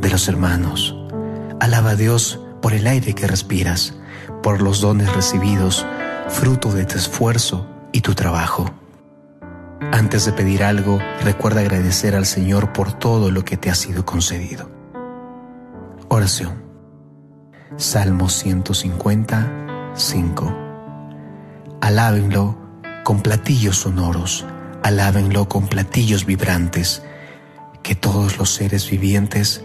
de los hermanos. Alaba a Dios por el aire que respiras, por los dones recibidos, fruto de tu esfuerzo y tu trabajo. Antes de pedir algo, recuerda agradecer al Señor por todo lo que te ha sido concedido. Oración. Salmo 150, Alábenlo con platillos sonoros, alábenlo con platillos vibrantes. Que todos los seres vivientes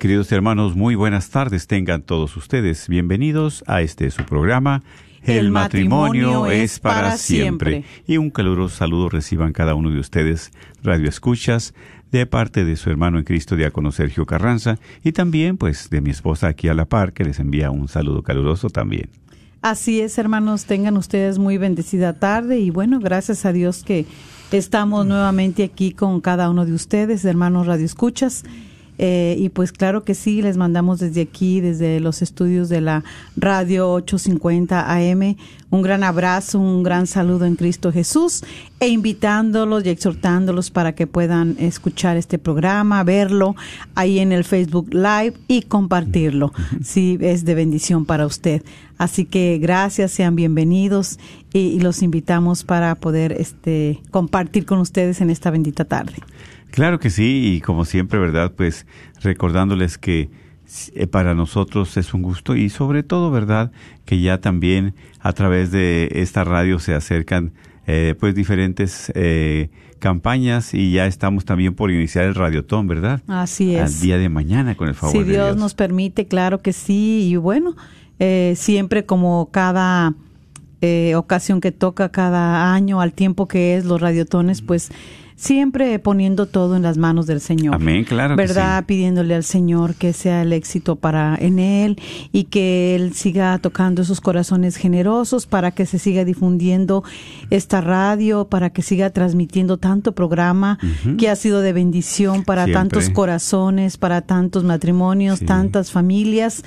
queridos hermanos, muy buenas tardes tengan todos ustedes. Bienvenidos a este su programa. El, matrimonio, es para siempre. Y un caluroso saludo reciban cada uno de ustedes, Radio Escuchas, de parte de su hermano en Cristo, diácono Sergio Carranza, y también pues de mi esposa aquí a la par, que les envía un saludo caluroso también. Así es, hermanos, tengan ustedes muy bendecida tarde y bueno, gracias a Dios que estamos nuevamente aquí con cada uno de ustedes, hermanos Radio Escuchas. Eh, y pues claro que sí, les mandamos desde aquí, desde los estudios de la radio 850 AM, un gran abrazo, un gran saludo en Cristo Jesús e invitándolos y exhortándolos para que puedan escuchar este programa, verlo ahí en el Facebook Live y compartirlo, si es de bendición para usted. Así que gracias, sean bienvenidos y, y los invitamos para poder este, compartir con ustedes en esta bendita tarde. Claro que sí, y como siempre, ¿verdad? Pues recordándoles que eh, para nosotros es un gusto y sobre todo, ¿verdad? Que ya también a través de esta radio se acercan eh, pues diferentes eh, campañas y ya estamos también por iniciar el radiotón, ¿verdad? Así es. Al día de mañana con el favor si de Dios Dios. nos permite, claro que sí. Y bueno, eh, siempre como cada eh, ocasión que toca, cada año, al tiempo que es los radiotones, pues siempre poniendo todo en las manos del Señor. Amén, claro que ¿Verdad? sí. Pidiéndole al Señor que sea el éxito para en él y que él siga tocando esos corazones generosos para que se siga difundiendo esta radio, para que siga transmitiendo tanto programa que ha sido de bendición para Siempre. tantos corazones, para tantos matrimonios, Sí. tantas familias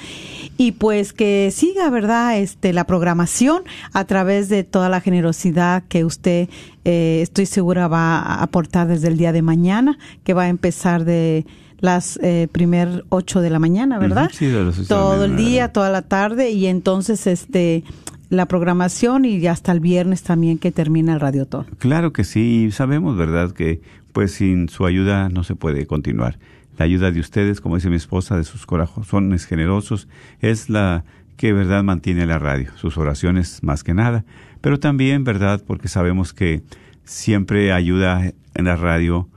y pues que siga, ¿verdad? Este la programación a través de toda la generosidad que usted eh, estoy segura va a aportar desde el día de mañana, que va a empezar de las eh, primer ocho de la mañana, ¿verdad? Sí, de ocho de la Todo el día, toda la tarde y entonces este la programación y hasta el viernes también que termina el radiotón. Claro que sí, sabemos, ¿verdad? Que pues sin su ayuda no se puede continuar. La ayuda de ustedes, como dice mi esposa, de sus corazones generosos, es la que, ¿verdad?, mantiene la radio, sus oraciones más que nada. Pero también, ¿verdad?, porque sabemos que siempre ayuda en la radio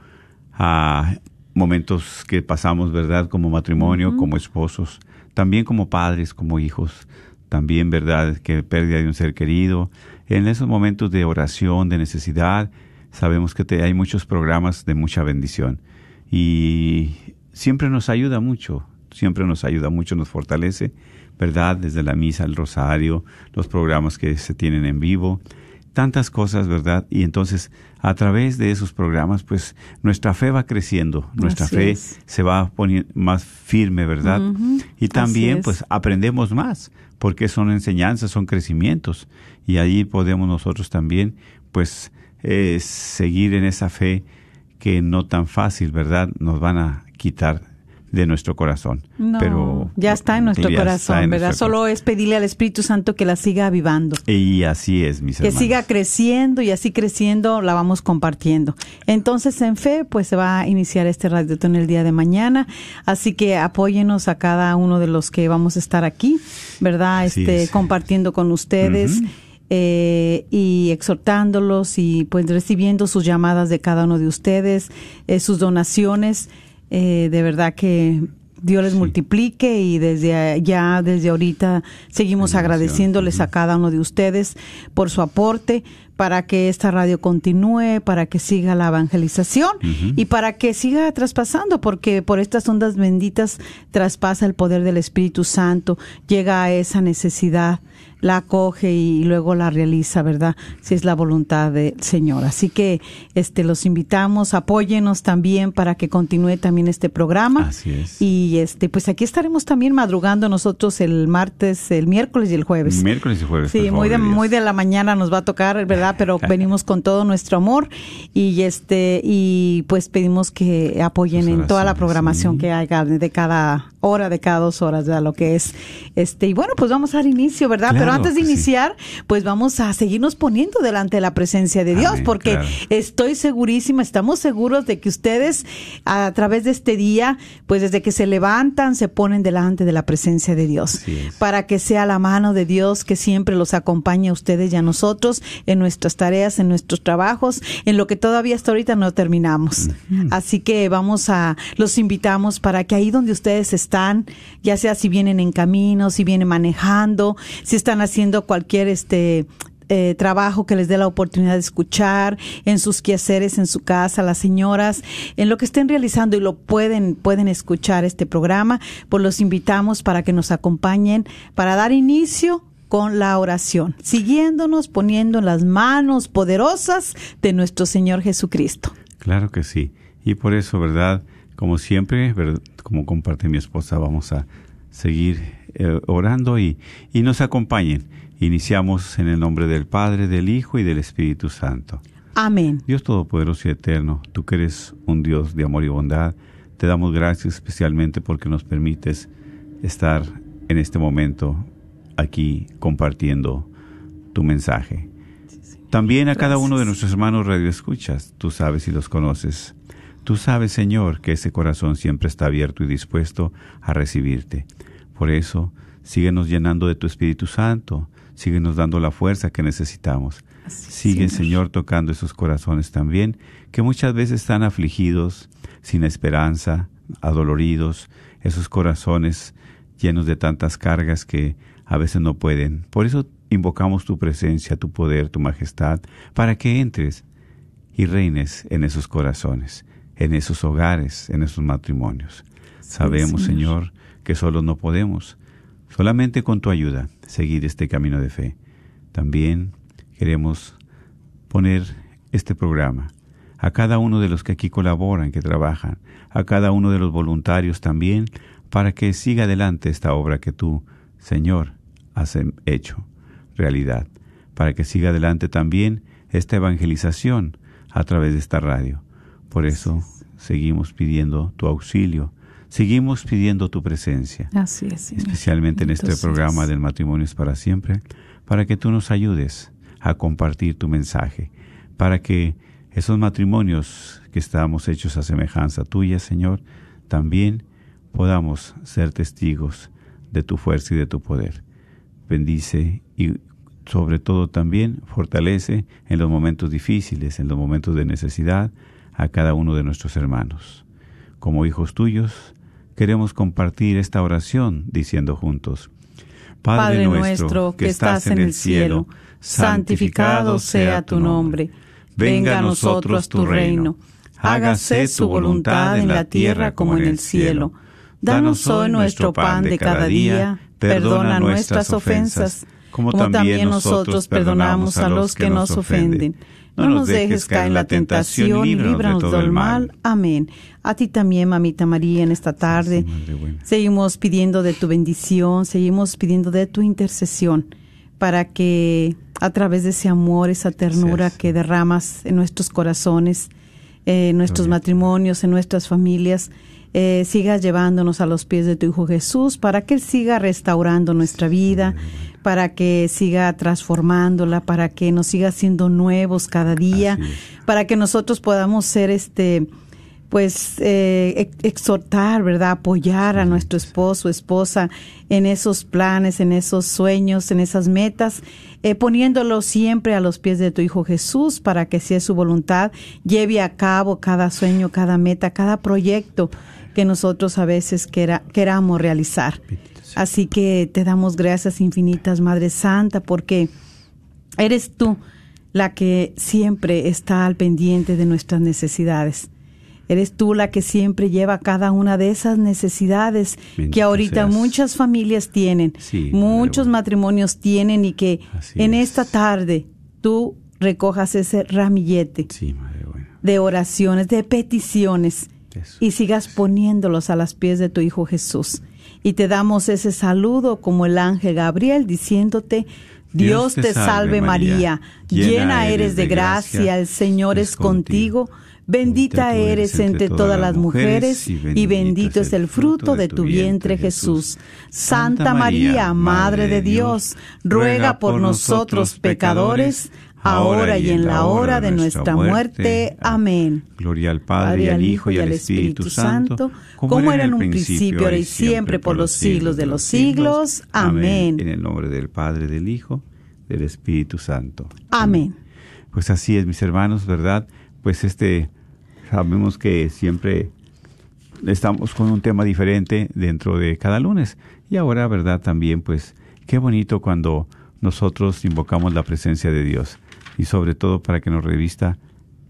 a momentos que pasamos, ¿verdad?, como matrimonio, como esposos, también como padres, como hijos, también, ¿verdad?, que pérdida de un ser querido. En esos momentos de oración, de necesidad, sabemos que te- hay muchos programas de mucha bendición. y siempre nos ayuda mucho, siempre nos ayuda mucho, nos fortalece, ¿verdad? Desde la misa, el rosario, los programas que se tienen en vivo, tantas cosas, ¿verdad? Y entonces a través de esos programas, pues nuestra fe va creciendo, nuestra Así fe es. se va poniendo más firme, ¿verdad? Y también pues aprendemos más, porque son enseñanzas, son crecimientos, y ahí podemos nosotros también pues eh, seguir en esa fe que no tan fácil, ¿verdad? Nos van a quitar de nuestro corazón. No, Pero ya está en nuestro corazón, en ¿verdad? nuestro Solo es pedirle al Espíritu Santo que la siga avivando. Y así es, mis que hermanos. siga creciendo y así creciendo la vamos compartiendo. Entonces, en fe, pues se va a iniciar este radiotón el día de mañana. Así que apóyenos a cada uno de los que vamos a estar aquí, ¿verdad? Así este, es. compartiendo con ustedes. Eh, y exhortándolos y pues recibiendo sus llamadas de cada uno de ustedes, eh, sus donaciones, eh, de verdad que Dios les multiplique y desde ya, desde ahorita, seguimos agradeciéndoles a cada uno de ustedes por su aporte para que esta radio continúe, para que siga la evangelización y para que siga traspasando, porque por estas ondas benditas traspasa el poder del Espíritu Santo, llega a esa necesidad, la acoge y luego la realiza, ¿verdad? Si es la voluntad del Señor. Así que este los invitamos, apóyenos también para que continúe también este programa. Así es. Y este pues aquí estaremos también madrugando nosotros el martes, el miércoles y el jueves. Miércoles y jueves. por Sí, favor muy de, Dios. muy de la mañana nos va a tocar, ¿verdad? Pero venimos con todo nuestro amor y este y pues pedimos que apoyen en toda la programación sí. que haya de cada hora, de cada dos horas, ¿verdad? Lo que es este y bueno, pues vamos a dar inicio, ¿verdad? Pero antes de sí. iniciar, pues vamos a seguirnos poniendo delante de la presencia de Dios, Amén, porque claro. estoy segurísima, estamos seguros de que ustedes a través de este día, pues desde que se levantan, se ponen delante de la presencia de Dios para que sea la mano de Dios que siempre los acompañe a ustedes y a nosotros en nuestras tareas, en nuestros trabajos, en lo que todavía hasta ahorita no terminamos. Así que vamos a, los invitamos para que ahí donde ustedes están, ya sea si vienen en camino, si vienen manejando, si están haciendo cualquier este eh, trabajo que les dé la oportunidad de escuchar en sus quehaceres en su casa, las señoras, en lo que estén realizando y lo pueden pueden escuchar este programa, pues los invitamos para que nos acompañen para dar inicio con la oración, siguiéndonos poniendo en las manos poderosas de nuestro Señor Jesucristo. Claro que sí. Y por eso, ¿verdad? Como siempre, como comparte mi esposa, vamos a seguir eh, orando y, y nos acompañen. Iniciamos en el nombre del Padre, del Hijo y del Espíritu Santo. Amén. Dios Todopoderoso y Eterno, tú que eres un Dios de amor y bondad, te damos gracias especialmente porque nos permites estar en este momento aquí compartiendo tu mensaje. También a cada uno de nuestros hermanos radioescuchas, tú sabes y los conoces. Tú sabes, Señor, que ese corazón siempre está abierto y dispuesto a recibirte. Por eso, síguenos llenando de tu Espíritu Santo, síguenos dando la fuerza que necesitamos. Sigue, Señor, tocando esos corazones también, que muchas veces están afligidos, sin esperanza, adoloridos, esos corazones llenos de tantas cargas que a veces no pueden. Por eso invocamos tu presencia, tu poder, tu majestad, para que entres y reines en esos corazones, en esos hogares, en esos matrimonios. Sabemos, Señor, que solos no podemos, solamente con tu ayuda, seguir este camino de fe. También queremos poner este programa a cada uno de los que aquí colaboran, que trabajan, a cada uno de los voluntarios también, para que siga adelante esta obra que tú, Señor, has em- hecho realidad, para que siga adelante también esta evangelización a través de esta radio. Por eso seguimos pidiendo tu auxilio, seguimos pidiendo tu presencia Así es. Señor. especialmente en este programa del matrimonio es para siempre, para que tú nos ayudes a compartir tu mensaje, para que esos matrimonios que estamos hechos a semejanza tuya, Señor, también podamos ser testigos de tu fuerza y de tu poder. Bendice y sobre todo también fortalece en los momentos difíciles, en los momentos de necesidad, a cada uno de nuestros hermanos. Como hijos tuyos, queremos compartir esta oración diciendo juntos, Padre nuestro que estás en el cielo, santificado sea tu nombre. Venga a nosotros tu reino. hágase su voluntad en la tierra como en el cielo. Danos hoy nuestro pan de cada día, perdona nuestras ofensas, como también nosotros perdonamos a los que nos ofenden. No nos dejes caer en la tentación y líbranos del mal. Amén. A ti también, mamita María, en esta tarde. Seguimos pidiendo de tu bendición, seguimos pidiendo de tu intercesión para que a través de ese amor, esa ternura que derramas en nuestros corazones, en nuestros matrimonios, en nuestras familias, eh, sigas llevándonos a los pies de tu Hijo Jesús, para que Él siga restaurando nuestra vida, para que siga transformándola, para que nos siga siendo nuevos cada día, para que nosotros podamos ser este pues eh, exhortar, ¿verdad? Apoyar a nuestro esposo, esposa en esos planes, en esos sueños, en esas metas, eh, poniéndolo siempre a los pies de tu Hijo Jesús para que, si es su voluntad, lleve a cabo cada sueño, cada meta, cada proyecto que nosotros a veces queramos realizar. Así que te damos gracias infinitas, Madre Santa, porque eres tú la que siempre está al pendiente de nuestras necesidades. Eres tú la que siempre lleva cada una de esas necesidades que ahorita muchas familias tienen, muchos matrimonios tienen y que en esta tarde tú recojas ese ramillete de oraciones, de peticiones y sigas poniéndolos a las pies de tu Hijo Jesús. Y te damos ese saludo como el ángel Gabriel diciéndote, Dios, te salve María, llena eres de gracia, el Señor es contigo Bendita eres entre todas las mujeres y bendito es el fruto de tu vientre Jesús. Santa María, Madre de Dios, ruega por nosotros pecadores, ahora y en la hora de nuestra muerte. Amén. Gloria al Padre, y al Hijo, y al Espíritu Santo, como era en un principio, ahora y siempre, por los siglos de los siglos. Amén. En el nombre del Padre, del Hijo, del Espíritu Santo. Amén. Pues así es, mis hermanos, ¿verdad? Pues este sabemos que siempre estamos con un tema diferente dentro de cada lunes. Y ahora, ¿verdad? También, pues, qué bonito cuando nosotros invocamos la presencia de Dios. Y sobre todo para que nos revista,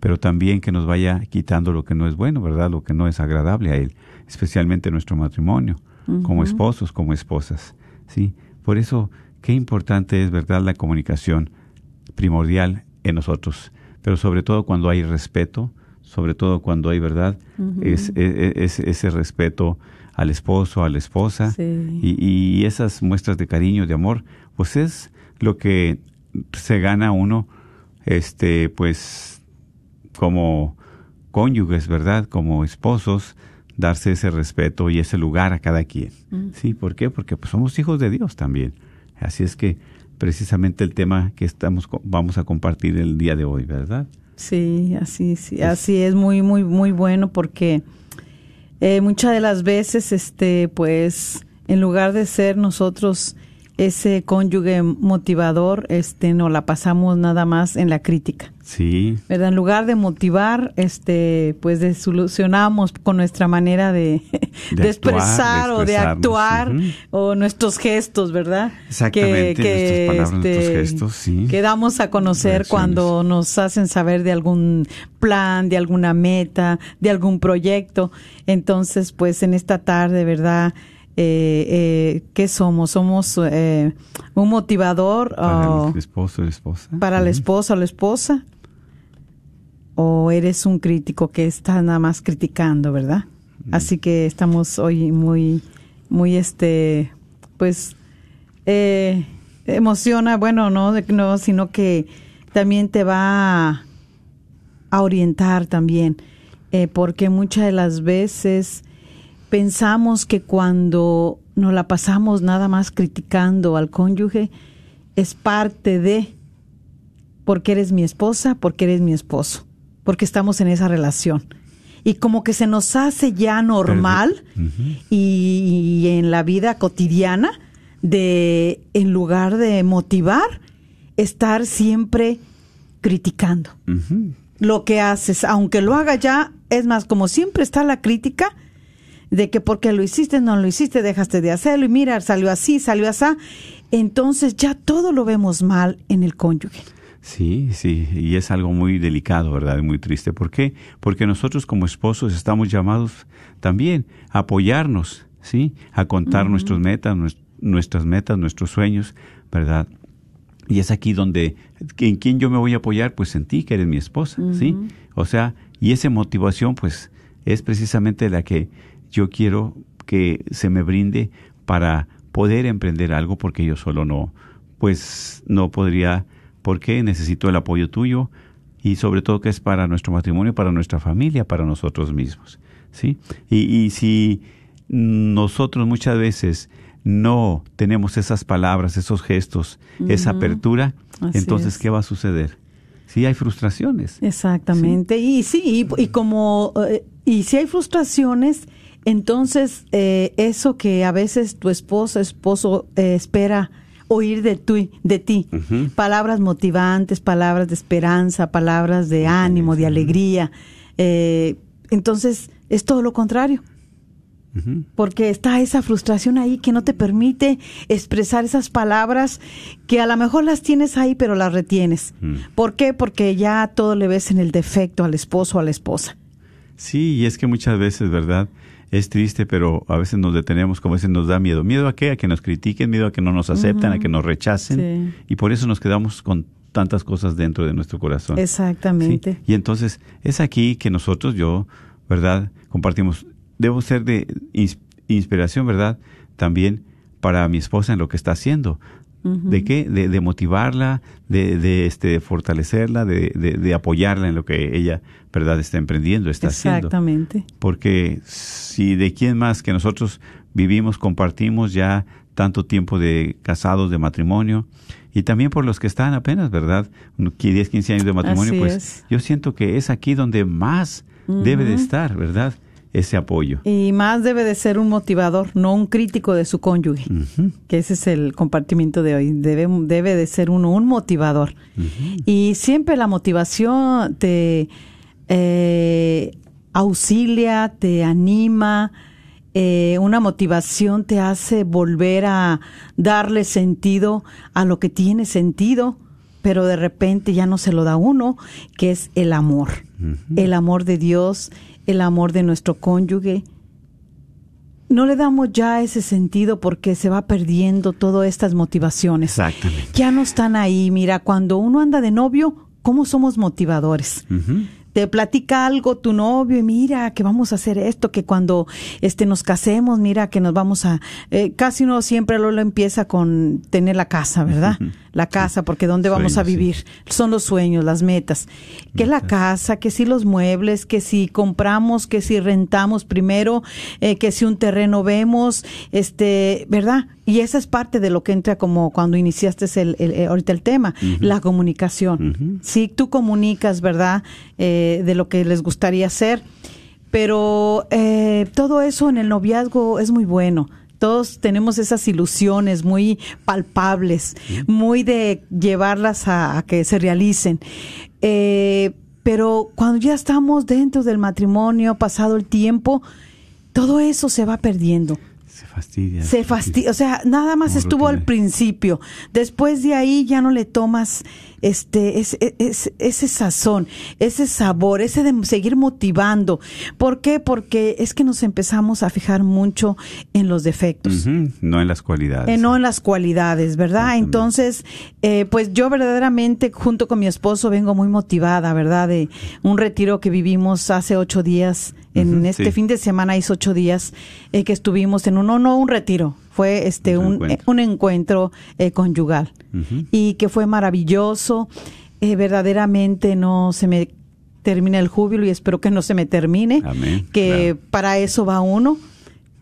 pero también que nos vaya quitando lo que no es bueno, ¿verdad? Lo que no es agradable a Él, especialmente nuestro matrimonio, como esposos, como esposas. ¿Sí? Por eso, qué importante es, ¿verdad? La comunicación primordial en nosotros. Pero sobre todo cuando hay respeto, sobre todo cuando hay verdad, es, ese respeto al esposo, a la esposa, y, esas muestras de cariño, de amor, pues es lo que se gana uno, este, pues, como cónyuges, ¿verdad? Como esposos, darse ese respeto y ese lugar a cada quien. ¿Sí? ¿Por qué? Porque pues, somos hijos de Dios también. Así es que precisamente el tema que estamos vamos a compartir el día de hoy, ¿verdad? Sí, así, sí, así es muy, muy, muy bueno porque eh, muchas de las veces, este, pues, en lugar de ser nosotros ese cónyuge motivador, este, no la pasamos nada más en la crítica. Sí. ¿Verdad? En lugar de motivar, este, pues de solucionamos con nuestra manera de, de, expresar o de actuar o nuestros gestos, ¿verdad? Exactamente, que, palabras, este, gestos, sí. Que damos a conocer cuando nos hacen saber de algún plan, de alguna meta, de algún proyecto. Entonces, pues en esta tarde, ¿verdad? Eh, eh, ¿qué somos? ¿Somos eh, un motivador? Para el esposo o la esposa. Para la esposa o la esposa o eres un crítico que está nada más criticando, ¿verdad? Mm. Así que estamos hoy muy, muy, este, pues, eh, emociona, bueno, no, no, sino que también te va a, orientar también, eh, porque muchas de las veces pensamos que cuando nos la pasamos nada más criticando al cónyuge, es parte de, porque eres mi esposa, porque eres mi esposo porque estamos en esa relación. Y como que se nos hace ya normal y, en la vida cotidiana de, en lugar de motivar, estar siempre criticando. Lo que haces, aunque lo haga ya, es más, como siempre está la crítica de que porque lo hiciste, no lo hiciste, dejaste de hacerlo y mira, salió así, salió así, entonces ya todo lo vemos mal en el cónyuge. Sí, sí, y es algo muy delicado, ¿verdad? Y muy triste. ¿Por qué? Porque nosotros como esposos estamos llamados también a apoyarnos, ¿sí? A contar nuestras metas, nues- nuestras metas, nuestros sueños, ¿verdad? Y es aquí donde, ¿en quién yo me voy a apoyar? Pues en ti, que eres mi esposa, ¿sí? O sea, y esa motivación, pues, es precisamente la que yo quiero que se me brinde para poder emprender algo, porque yo solo no, pues, no podría, porque necesito el apoyo tuyo y sobre todo que es para nuestro matrimonio, para nuestra familia, para nosotros mismos, ¿sí? Y, y si nosotros muchas veces no tenemos esas palabras, esos gestos, esa apertura, Así entonces, es. ¿qué va a suceder? Sí, hay frustraciones. Exactamente. Y sí, y, y como, eh, y si hay frustraciones, entonces eh, eso que a veces tu esposa, esposo eh, espera oír de, tu, de ti, palabras motivantes, palabras de esperanza, palabras de ánimo, de alegría, eh, entonces es todo lo contrario. Porque está esa frustración ahí que no te permite expresar esas palabras que a lo mejor las tienes ahí, pero las retienes. Mm. ¿Por qué? Porque ya todo le ves en el defecto al esposo o a la esposa. Sí, y es que muchas veces, ¿verdad? Es triste, pero a veces nos detenemos, como a veces nos da miedo. ¿Miedo a qué? A que nos critiquen, miedo a que no nos acepten, a que nos rechacen. Sí. Y por eso nos quedamos con tantas cosas dentro de nuestro corazón. Exactamente. Sí, Y entonces es aquí que nosotros, yo, ¿verdad? Compartimos. Debo ser de ins- inspiración, ¿verdad? También para mi esposa en lo que está haciendo. ¿De qué? De, de motivarla, de, de, este, fortalecerla, de, de, de apoyarla en lo que ella, ¿verdad? Está emprendiendo, está haciendo. Exactamente. Porque si de quién más que nosotros vivimos, compartimos ya tanto tiempo de casados, de matrimonio, y también por los que están apenas, ¿verdad? Uno- que 10, 15 años de matrimonio, Así pues es. yo siento que es aquí donde más debe de estar, ¿verdad? Ese apoyo. Y más debe de ser un motivador, no un crítico de su cónyuge. Que ese es el compartimiento de hoy. Debe, debe de ser uno un motivador. Y siempre la motivación te eh, auxilia, te anima. eh, una motivación te hace volver a darle sentido a lo que tiene sentido, pero de repente ya no se lo da uno, que es el amor. El amor de Dios, el amor de nuestro cónyuge, no le damos ya ese sentido porque se va perdiendo todas estas motivaciones. Exactamente. Ya no están ahí. Mira, cuando uno anda de novio, ¿cómo somos motivadores? Te platica algo tu novio y mira que vamos a hacer esto, que cuando este nos casemos, mira que nos vamos a eh, casi uno siempre lo, lo empieza con tener la casa, ¿verdad? La casa, porque dónde vamos a sí. vivir son los sueños, las metas. Que la casa, que si los muebles, que si compramos, que si rentamos primero, eh, que si un terreno vemos, este, ¿verdad? Y esa es parte de lo que entra como cuando iniciaste el, el- ahorita el tema, la comunicación. Si tú comunicas, ¿verdad? Eh, de lo que les gustaría hacer, pero eh, todo eso en el noviazgo es muy bueno. Todos tenemos esas ilusiones muy palpables, muy de llevarlas a, a que se realicen. Eh, pero cuando ya estamos dentro del matrimonio, pasado el tiempo, todo eso se va perdiendo. Se fastidia. Se fastidia, o sea, nada más Como estuvo al principio. Después de ahí ya no le tomas este es- es- ese sazón, ese sabor, ese de seguir motivando. ¿Por qué? Porque es que nos empezamos a fijar mucho en los defectos. No en las cualidades. Eh, no en las cualidades, ¿verdad? Entonces, eh, pues yo verdaderamente junto con mi esposo vengo muy motivada, ¿verdad? De un retiro que vivimos hace ocho días, en este sí. fin de semana hizo ocho días eh, que estuvimos en un, no, no un retiro, fue este Un un, encuentro. eh, un encuentro eh, conyugal y que fue maravilloso, eh, verdaderamente no se me termina el júbilo y espero que no se me termine, Amén, que claro. para eso va uno,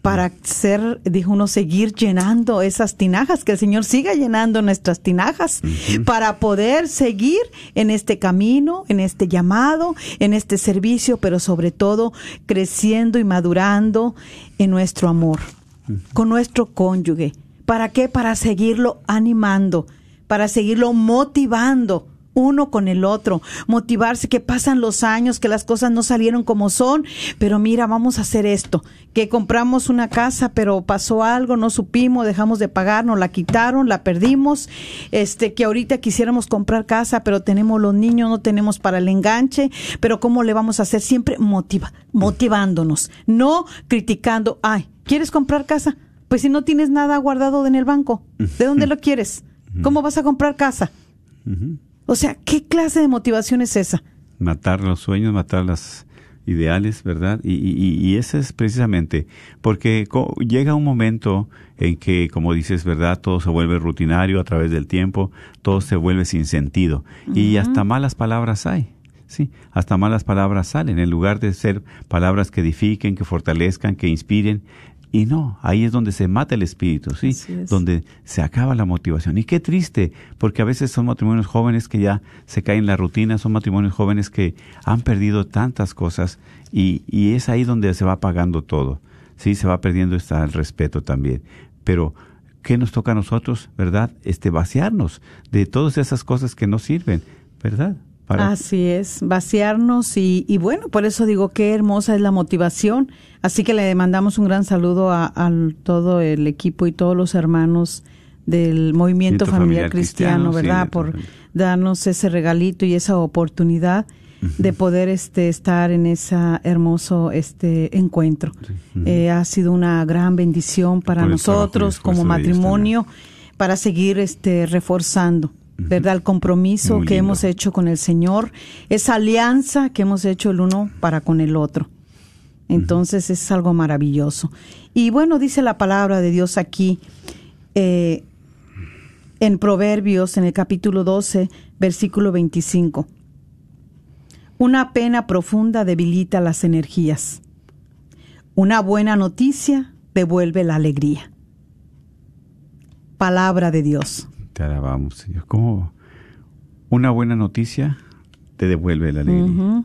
para ser, dijo uno, seguir llenando esas tinajas, que el Señor siga llenando nuestras tinajas, para poder seguir en este camino, en este llamado, en este servicio, pero sobre todo creciendo y madurando en nuestro amor, con nuestro cónyuge. ¿Para qué? Para seguirlo animando, para seguirlo motivando uno con el otro, motivarse que pasan los años, que las cosas no salieron como son, pero mira, vamos a hacer esto, que compramos una casa, pero pasó algo, no supimos, dejamos de pagar, nos la quitaron, la perdimos, este, que ahorita quisiéramos comprar casa, pero tenemos los niños, no tenemos para el enganche, pero cómo le vamos a hacer siempre motiva, motivándonos, no criticando, ay, ¿quieres comprar casa? Pues si no tienes nada guardado en el banco, ¿de dónde lo quieres? ¿Cómo vas a comprar casa? O sea, ¿qué clase de motivación es esa? Matar los sueños, matar las ideales, ¿verdad? Y, y, y ese es precisamente porque llega un momento en que, como dices, ¿verdad? Todo se vuelve rutinario a través del tiempo, todo se vuelve sin sentido y hasta malas palabras hay. Sí, hasta malas palabras salen, en lugar de ser palabras que edifiquen, que fortalezcan, que inspiren, y no, ahí es donde se mata el espíritu, ¿sí? Donde se acaba la motivación. Y qué triste, porque a veces son matrimonios jóvenes que ya se caen en la rutina, son matrimonios jóvenes que han perdido tantas cosas y, y es ahí donde se va apagando todo, ¿sí? Se va perdiendo está el respeto también. Pero, ¿qué nos toca a nosotros, verdad? Este, vaciarnos de todas esas cosas que no sirven, ¿verdad? Así es, vaciarnos y, y, bueno, por eso digo qué hermosa es la motivación. Así que le mandamos un gran saludo a, todo el equipo y todos los hermanos del movimiento familiar, cristiano, ¿verdad? por darnos ese regalito y esa oportunidad de poder este estar en ese hermoso este encuentro. Eh, ha sido una gran bendición para nosotros como matrimonio para seguir este reforzando ¿verdad? El compromiso que hemos hecho con el Señor, esa alianza que hemos hecho el uno para con el otro. Entonces es algo maravilloso. Y bueno, dice la palabra de Dios aquí eh, en Proverbios, en el capítulo 12, versículo 25. Una pena profunda debilita las energías. Una buena noticia devuelve la alegría. Palabra de Dios. Te alabamos, Señor. Como una buena noticia te devuelve la alegría.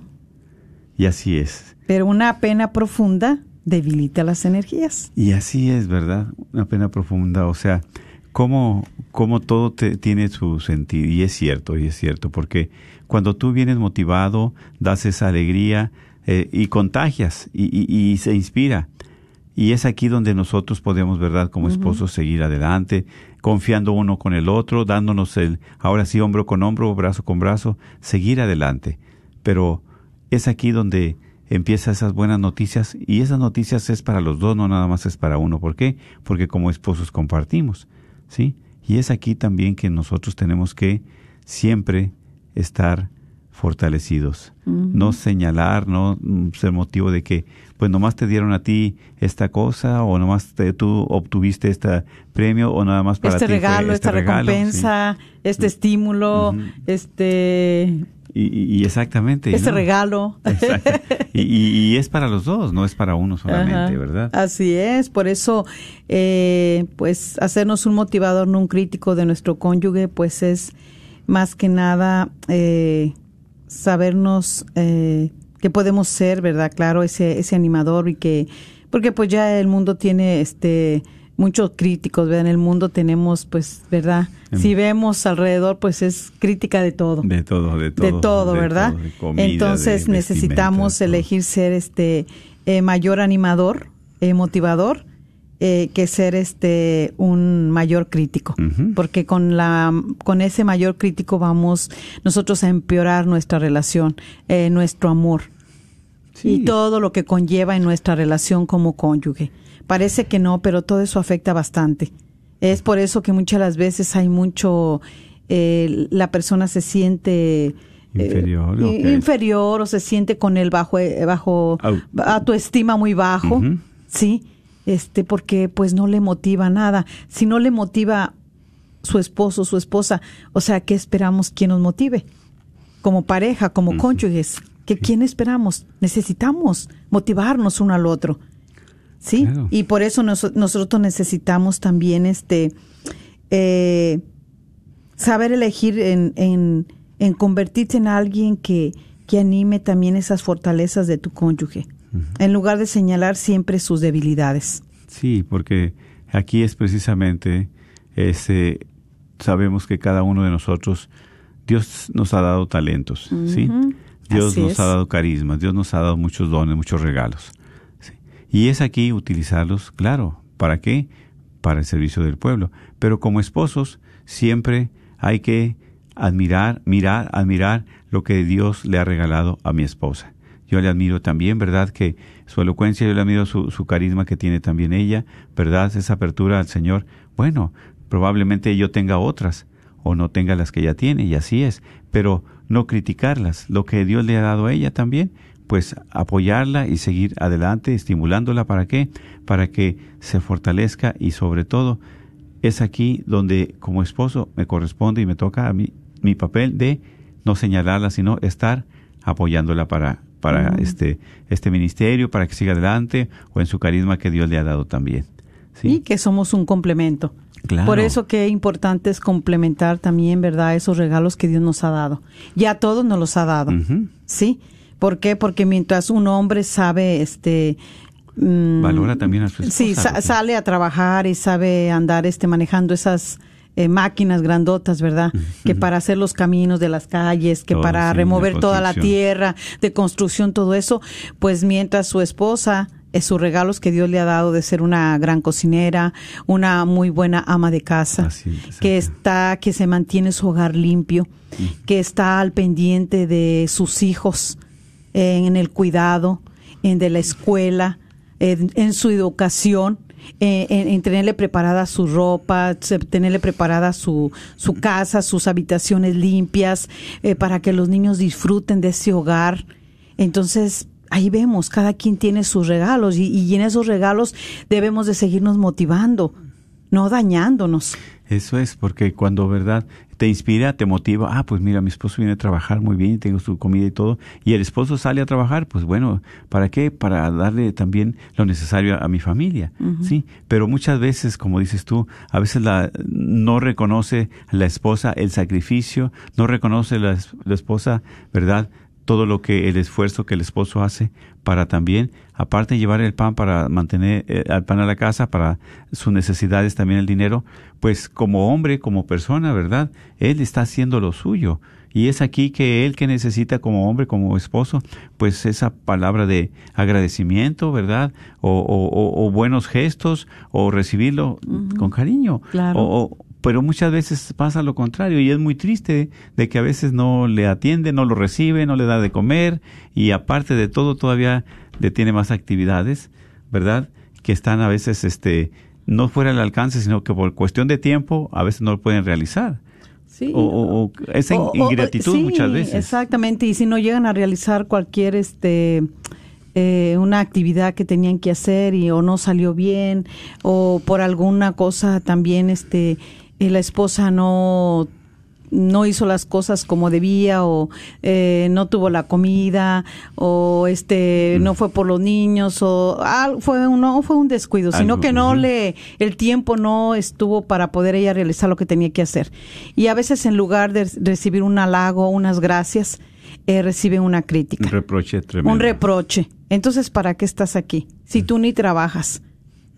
Y así es. Pero una pena profunda debilita las energías. Y así es, ¿verdad? Una pena profunda. O sea, cómo, cómo todo te, tiene su sentido. Y es cierto, y es cierto, porque cuando tú vienes motivado, das esa alegría eh, y contagias y, y, se inspira. Y es aquí donde nosotros podemos, ¿verdad? Como esposos seguir adelante, confiando uno con el otro, dándonos el, ahora sí, hombro con hombro, brazo con brazo, seguir adelante. Pero es aquí donde empiezan esas buenas noticias y esas noticias es para los dos, no nada más es para uno. ¿Por qué? Porque como esposos compartimos, ¿sí? Y es aquí también que nosotros tenemos que siempre estar fortalecidos. No señalar, no ser motivo de que, pues nomás te dieron a ti esta cosa, o nomás te, tú obtuviste este premio, o nada más para este ti. Regalo, este esta recompensa, este estímulo, este... Y, exactamente. Este regalo. Y, es para los dos, no es para uno solamente, ¿verdad? Así es, por eso, eh, pues, hacernos un motivador, no un crítico de nuestro cónyuge, pues es más que nada eh, sabernos eh, que podemos ser, ¿verdad? Claro, ese, ese animador y que, porque pues ya el mundo tiene este muchos críticos, ¿verdad? En el mundo tenemos, pues, ¿verdad? Si vemos alrededor, pues es crítica de todo. De todo, de todo. De todo, ¿verdad? Entonces necesitamos elegir ser este eh, mayor animador, eh, motivador, eh, que ser este un mayor crítico, porque con la con ese mayor crítico vamos nosotros a empeorar nuestra relación, eh, nuestro amor y todo lo que conlleva en nuestra relación como cónyuge. Parece que no, pero todo eso afecta bastante. Es por eso que muchas las veces hay mucho eh, la persona se siente inferior, inferior o se siente con el bajo bajo a tu estima muy bajo, sí este, porque pues no le motiva nada. Si no le motiva su esposo, su esposa, o sea, ¿qué esperamos que nos motive? Como pareja, como cónyuges, ¿que ¿quién esperamos? Necesitamos motivarnos uno al otro. ¿Sí? Y por eso nosotros necesitamos también este eh, saber elegir en, en, en convertirse en alguien que, que anime también esas fortalezas de tu cónyuge en lugar de señalar siempre sus debilidades. Sí, porque aquí es precisamente ese sabemos que cada uno de nosotros Dios nos ha dado talentos, ¿sí? Dios Así nos es. ha dado carismas, Dios nos ha dado muchos dones, muchos regalos. ¿sí? Y es aquí utilizarlos, claro, ¿para qué? Para el servicio del pueblo. Pero como esposos, siempre hay que admirar, mirar, admirar lo que Dios le ha regalado a mi esposa. Yo le admiro también, ¿verdad? Que su elocuencia, yo le admiro su, carisma que tiene también ella, ¿verdad? Esa apertura al Señor. Bueno, probablemente yo tenga otras o no tenga las que ella tiene, y así es, pero no criticarlas. Lo que Dios le ha dado a ella también, pues apoyarla y seguir adelante, estimulándola. ¿Para qué? Para que se fortalezca y sobre todo es aquí donde como esposo me corresponde y me toca a mí mi papel de no señalarla, sino estar apoyándola para para este este ministerio, para que siga adelante o en su carisma que Dios le ha dado también. ¿sí? Y que somos un complemento. Claro. Por eso que importante es complementar también, ¿verdad? Esos regalos que Dios nos ha dado. Y a todos nos los ha dado. ¿Sí? ¿Por qué? Porque mientras un hombre sabe, este... mm, Valora también a su esposa. Sí, sa- sale a trabajar y sabe andar este manejando esas eh, máquinas grandotas, ¿verdad? Que para hacer los caminos de las calles, que Todo, para sí, remover toda la tierra, de construcción, todo eso, pues mientras su esposa es sus regalos que Dios le ha dado de ser una gran cocinera, una muy buena ama de casa, Así que está, que se mantiene su hogar limpio, que está al pendiente de sus hijos, en el cuidado, en de la escuela, en, en su educación, eh, en, en tenerle preparada su ropa, tenerle preparada su, su casa, sus habitaciones limpias, eh, para que los niños disfruten de ese hogar. Entonces, ahí vemos, cada quien tiene sus regalos y, y en esos regalos debemos de seguirnos motivando, no dañándonos. Eso es, porque cuando, ¿verdad? Te inspira, te motiva, ah, pues mira, mi esposo viene a trabajar muy bien, tengo su comida y todo, y el esposo sale a trabajar, pues bueno, ¿para qué? Para darle también lo necesario a, a mi familia, ¿sí? Pero muchas veces, como dices tú, a veces la, no reconoce la esposa el sacrificio, no reconoce la, la esposa, ¿verdad? todo lo que el esfuerzo que el esposo hace para también, aparte de llevar el pan para mantener eh, el pan a la casa, para sus necesidades también el dinero, pues como hombre, como persona, ¿verdad? Él está haciendo lo suyo. Y es aquí que él que necesita como hombre, como esposo, pues esa palabra de agradecimiento, ¿verdad? O, o- o- o buenos gestos, o recibirlo con cariño. Claro. O- o- pero muchas veces pasa lo contrario y es muy triste de que a veces no le atiende, no lo recibe, no le da de comer y aparte de todo todavía le tiene más actividades, ¿verdad? Que están a veces este no fuera del alcance, sino que por cuestión de tiempo a veces no lo pueden realizar. Sí. O, o- o esa O- ingratitud sí, muchas veces. Exactamente, y si no llegan a realizar cualquier este eh, una actividad que tenían que hacer y o no salió bien o por alguna cosa también este eh, la esposa no no hizo las cosas como debía o eh, no tuvo la comida o este Mm. no fue por los niños o fue un, no fue un descuido sino que no le el tiempo no estuvo para poder ella realizar lo que tenía que hacer. Y a veces en lugar de recibir un halago unas gracias eh, recibe una crítica. Un reproche tremendo. un reproche. Entonces para qué estás aquí si tú ni trabajas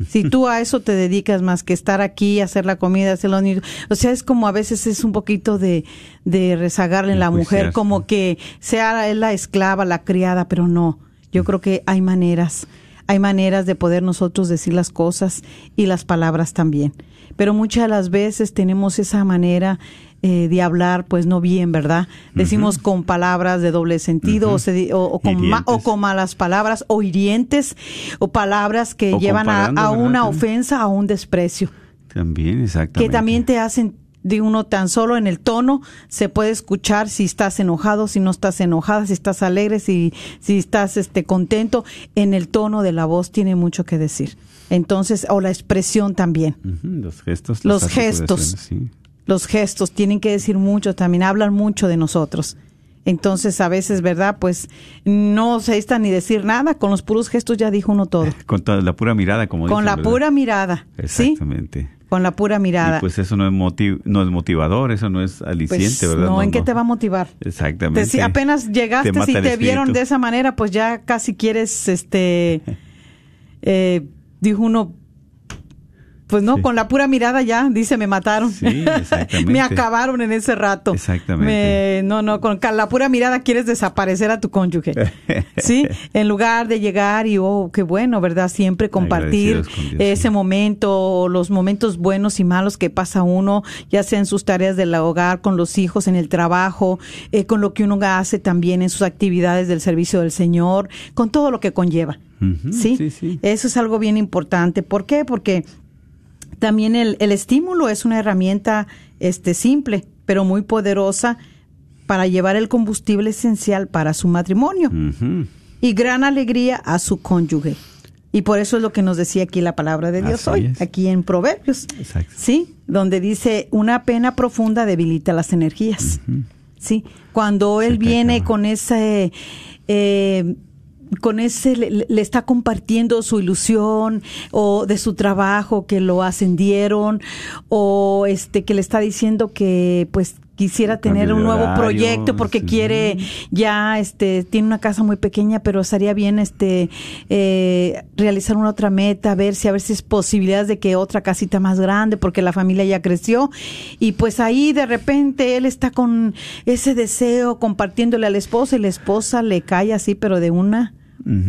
si tú a eso te dedicas más que estar aquí, hacer la comida, hacer los niños. O sea, es como a veces es un poquito de, de rezagarle en la mujer, como que sea él la esclava, la criada, pero no. Yo creo que hay maneras, hay maneras de poder nosotros decir las cosas y las palabras también. Pero muchas de las veces tenemos esa manera eh, de hablar, pues no bien, ¿verdad? Decimos con palabras de doble sentido o, se o- o con ma- o con malas palabras o hirientes o palabras que llevan a, una ofensa, a un desprecio, También, exactamente. que también te hacen de uno tan solo en el tono se puede escuchar si estás enojado, si no estás enojada, si estás alegre, si si estás este contento, en el tono de la voz tiene mucho que decir. Entonces, o la expresión también. Los gestos. Los las gestos. sí. Los gestos tienen que decir mucho también, hablan mucho de nosotros. Entonces, a veces, ¿verdad? Pues no se está ni decir nada, con los puros gestos ya dijo uno todo. Con toda la pura mirada, como Con dicen, la ¿verdad? pura mirada, ¿sí? Exactamente. Con la pura mirada. Y pues eso no es, motiv- no es motivador, eso no es aliciente, Pues, ¿verdad? No, ¿en qué te va a motivar? Exactamente. Te- si apenas llegaste Te y te vieron de esa manera, pues ya casi quieres, este, eh, dijo uno, pues no, Sí. con la pura mirada ya, dice, me mataron. Sí, exactamente. me acabaron en ese rato. Exactamente. Me- no, no, con la pura mirada quieres desaparecer a tu cónyuge. sí, en lugar de llegar y, oh, qué bueno, ¿verdad? Siempre compartir Dios, ese sí. momento, los momentos buenos y malos que pasa uno, ya sea en sus tareas del hogar, con los hijos, en el trabajo, eh, con lo que uno hace también en sus actividades del servicio del Señor, con todo lo que conlleva. ¿sí? sí, sí. Eso es algo bien importante. ¿Por qué? Porque también el, el estímulo es una herramienta este, simple, pero muy poderosa para llevar el combustible esencial para su matrimonio y gran alegría a su cónyuge. Y por eso es lo que nos decía aquí la palabra de Dios Así hoy, es. aquí en Proverbios. Exacto. Sí, donde dice, una pena profunda debilita las energías. Sí, cuando él viene con ese... eh, con ese le, le- está compartiendo su ilusión o de su trabajo que lo ascendieron o este que le está diciendo que pues quisiera tener un nuevo horario, proyecto porque sí. quiere ya este tiene una casa muy pequeña pero estaría bien este eh, realizar una otra meta ver si a ver si es posibilidades de que otra casita más grande porque la familia ya creció y pues ahí de repente él está con ese deseo compartiéndole a la esposa y la esposa le cae así pero de una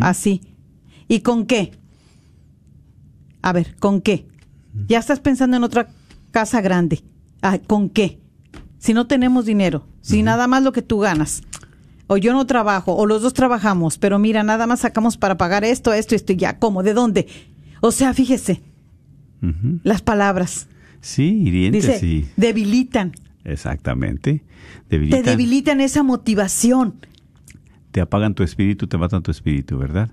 Así. Y con qué a ver con qué ya estás pensando en otra casa grande. Ah, con qué si no tenemos dinero, si nada más lo que tú ganas, o yo no trabajo, o los dos trabajamos, pero mira, nada más sacamos para pagar esto, esto, esto y ya, ¿cómo? ¿De dónde? O sea, fíjese, las palabras, Sí, hirientes, dice, sí. debilitan, Exactamente. te debilitan esa motivación. Te apagan tu espíritu, te matan tu espíritu, ¿verdad?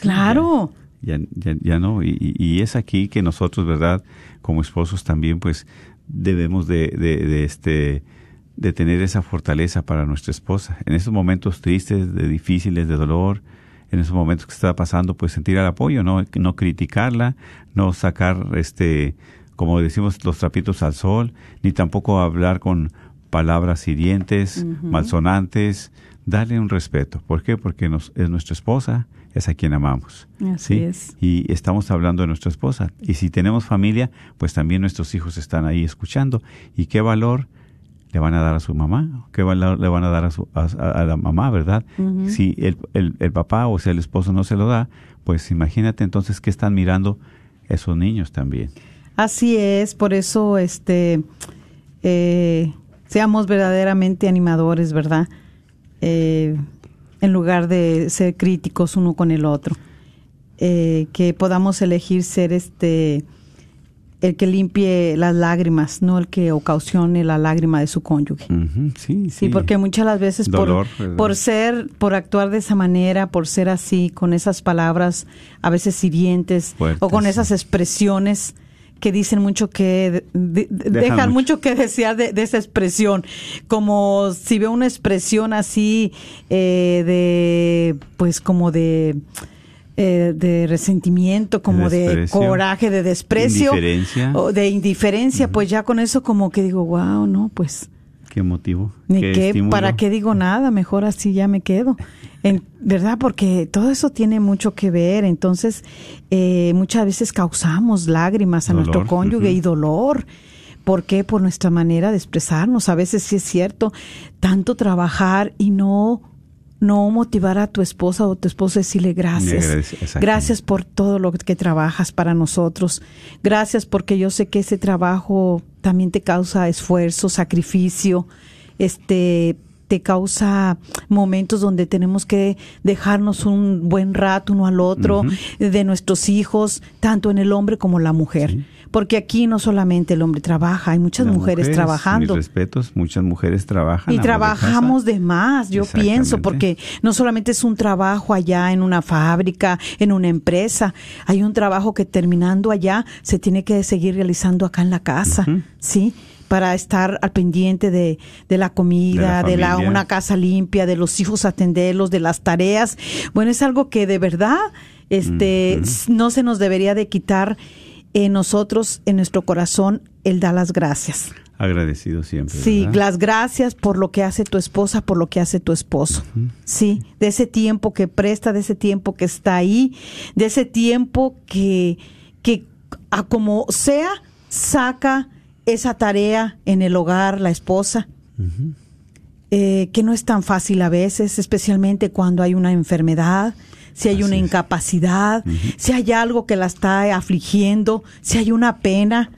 Claro. Ya, ya, ya no. Y, y- y es aquí que nosotros, ¿verdad? Como esposos también, pues, debemos de, de, de, este de tener esa fortaleza para nuestra esposa. En esos momentos tristes, de difíciles, de dolor, en esos momentos que está pasando, pues sentir el apoyo, no, no criticarla, no sacar, este, como decimos, los trapitos al sol, ni tampoco hablar con palabras hirientes, malsonantes, darle un respeto. ¿Por qué? Porque nos, es nuestra esposa, es a quien amamos. Así ¿sí? es. Y estamos hablando de nuestra esposa. Y si tenemos familia, pues también nuestros hijos están ahí escuchando. ¿Y qué valor le van a dar a su mamá? ¿Qué valor le van a dar a, su, a, a la mamá, verdad? Si el, el, el papá o sea el esposo no se lo da, pues imagínate entonces qué están mirando esos niños también. Así es, por eso este eh, seamos verdaderamente animadores, ¿verdad? Eh, en lugar de ser críticos uno con el otro. Eh, que podamos elegir ser este el que limpie las lágrimas, no el que ocasione la lágrima de su cónyuge. Sí, sí. Sí, porque muchas las veces Dolor, por, ser, por actuar de esa manera, por ser así, con esas palabras a veces hirientes Fuertes, o con esas expresiones que dicen mucho que, de- de- dejan, mucho. mucho. que desear de, de esa expresión. Como si veo una expresión así eh, de, pues como de... eh, de resentimiento, como de, coraje, de desprecio, Indiferencia. o de indiferencia, pues ya con eso como que digo, wow, no, pues ¿Qué motivo? ni ¿Qué para qué digo nada, mejor así ya me quedo. En, ¿Verdad? Porque todo eso tiene mucho que ver. Entonces, eh, muchas veces causamos lágrimas a Dolor, nuestro cónyuge y dolor. ¿Por qué? Por nuestra manera de expresarnos. A veces sí es cierto, tanto trabajar y no no motivar a tu esposa o tu esposo decirle gracias. Gracias por todo lo que trabajas para nosotros. Gracias porque yo sé que ese trabajo también te causa esfuerzo, sacrificio, este te causa momentos donde tenemos que dejarnos un buen rato uno al otro de nuestros hijos, tanto en el hombre como la mujer. Porque aquí no solamente el hombre trabaja, hay muchas mujeres, trabajando. Mis respetos, muchas mujeres trabajan. Y de trabajamos de más, yo pienso, porque no solamente es un trabajo allá en una fábrica, en una empresa, hay un trabajo que terminando allá se tiene que seguir realizando acá en la casa, ¿sí? Para estar al pendiente de, de la comida, De de la una casa limpia, de los hijos atenderlos, de las tareas. Bueno, es algo que de verdad este, no se nos debería de quitar en nosotros, en nuestro corazón, el dar las gracias. Agradecido siempre. Sí, ¿verdad? las gracias por lo que hace tu esposa, por lo que hace tu esposo. Sí, de ese tiempo que presta, de ese tiempo que está ahí, de ese tiempo que, que a como sea, saca esa tarea en el hogar, la esposa, eh, que no es tan fácil a veces, especialmente cuando hay una enfermedad, si hay una incapacidad, si hay algo que la está afligiendo, si hay una pena.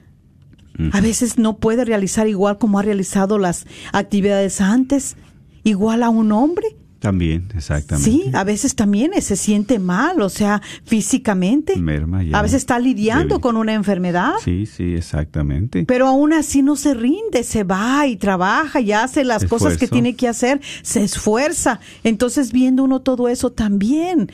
A veces no puede realizar igual como ha realizado las actividades antes, igual a un hombre. También, exactamente. Sí, a veces también se siente mal, o sea, físicamente. Merma ya. A veces está lidiando con una enfermedad. Sí, sí, exactamente. Pero aún así no se rinde, se va y trabaja y hace las cosas que tiene que hacer, se esfuerza. Entonces, viendo uno todo eso también,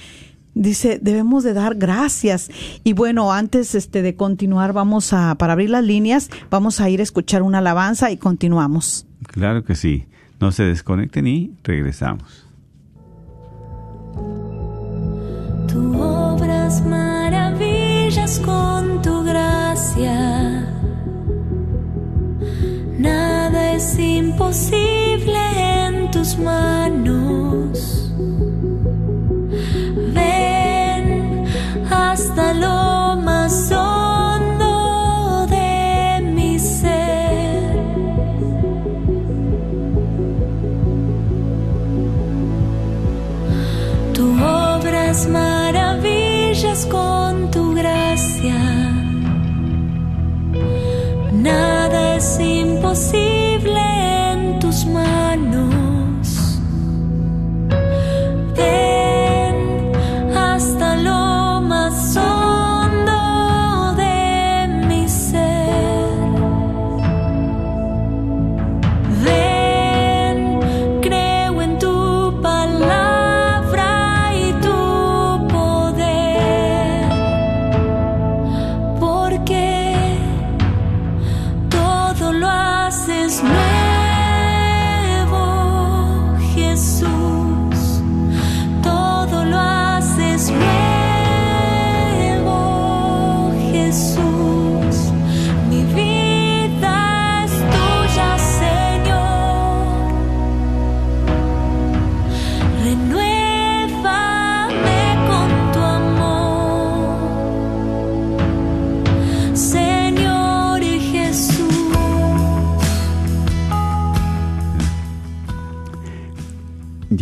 dice, debemos de dar gracias. Y bueno, antes este de continuar, vamos a, para abrir las líneas, vamos a ir a escuchar una alabanza y continuamos. Claro que sí. No se desconecten y regresamos. Tú obras maravillas con tu gracia. Nada es imposible en tus manos.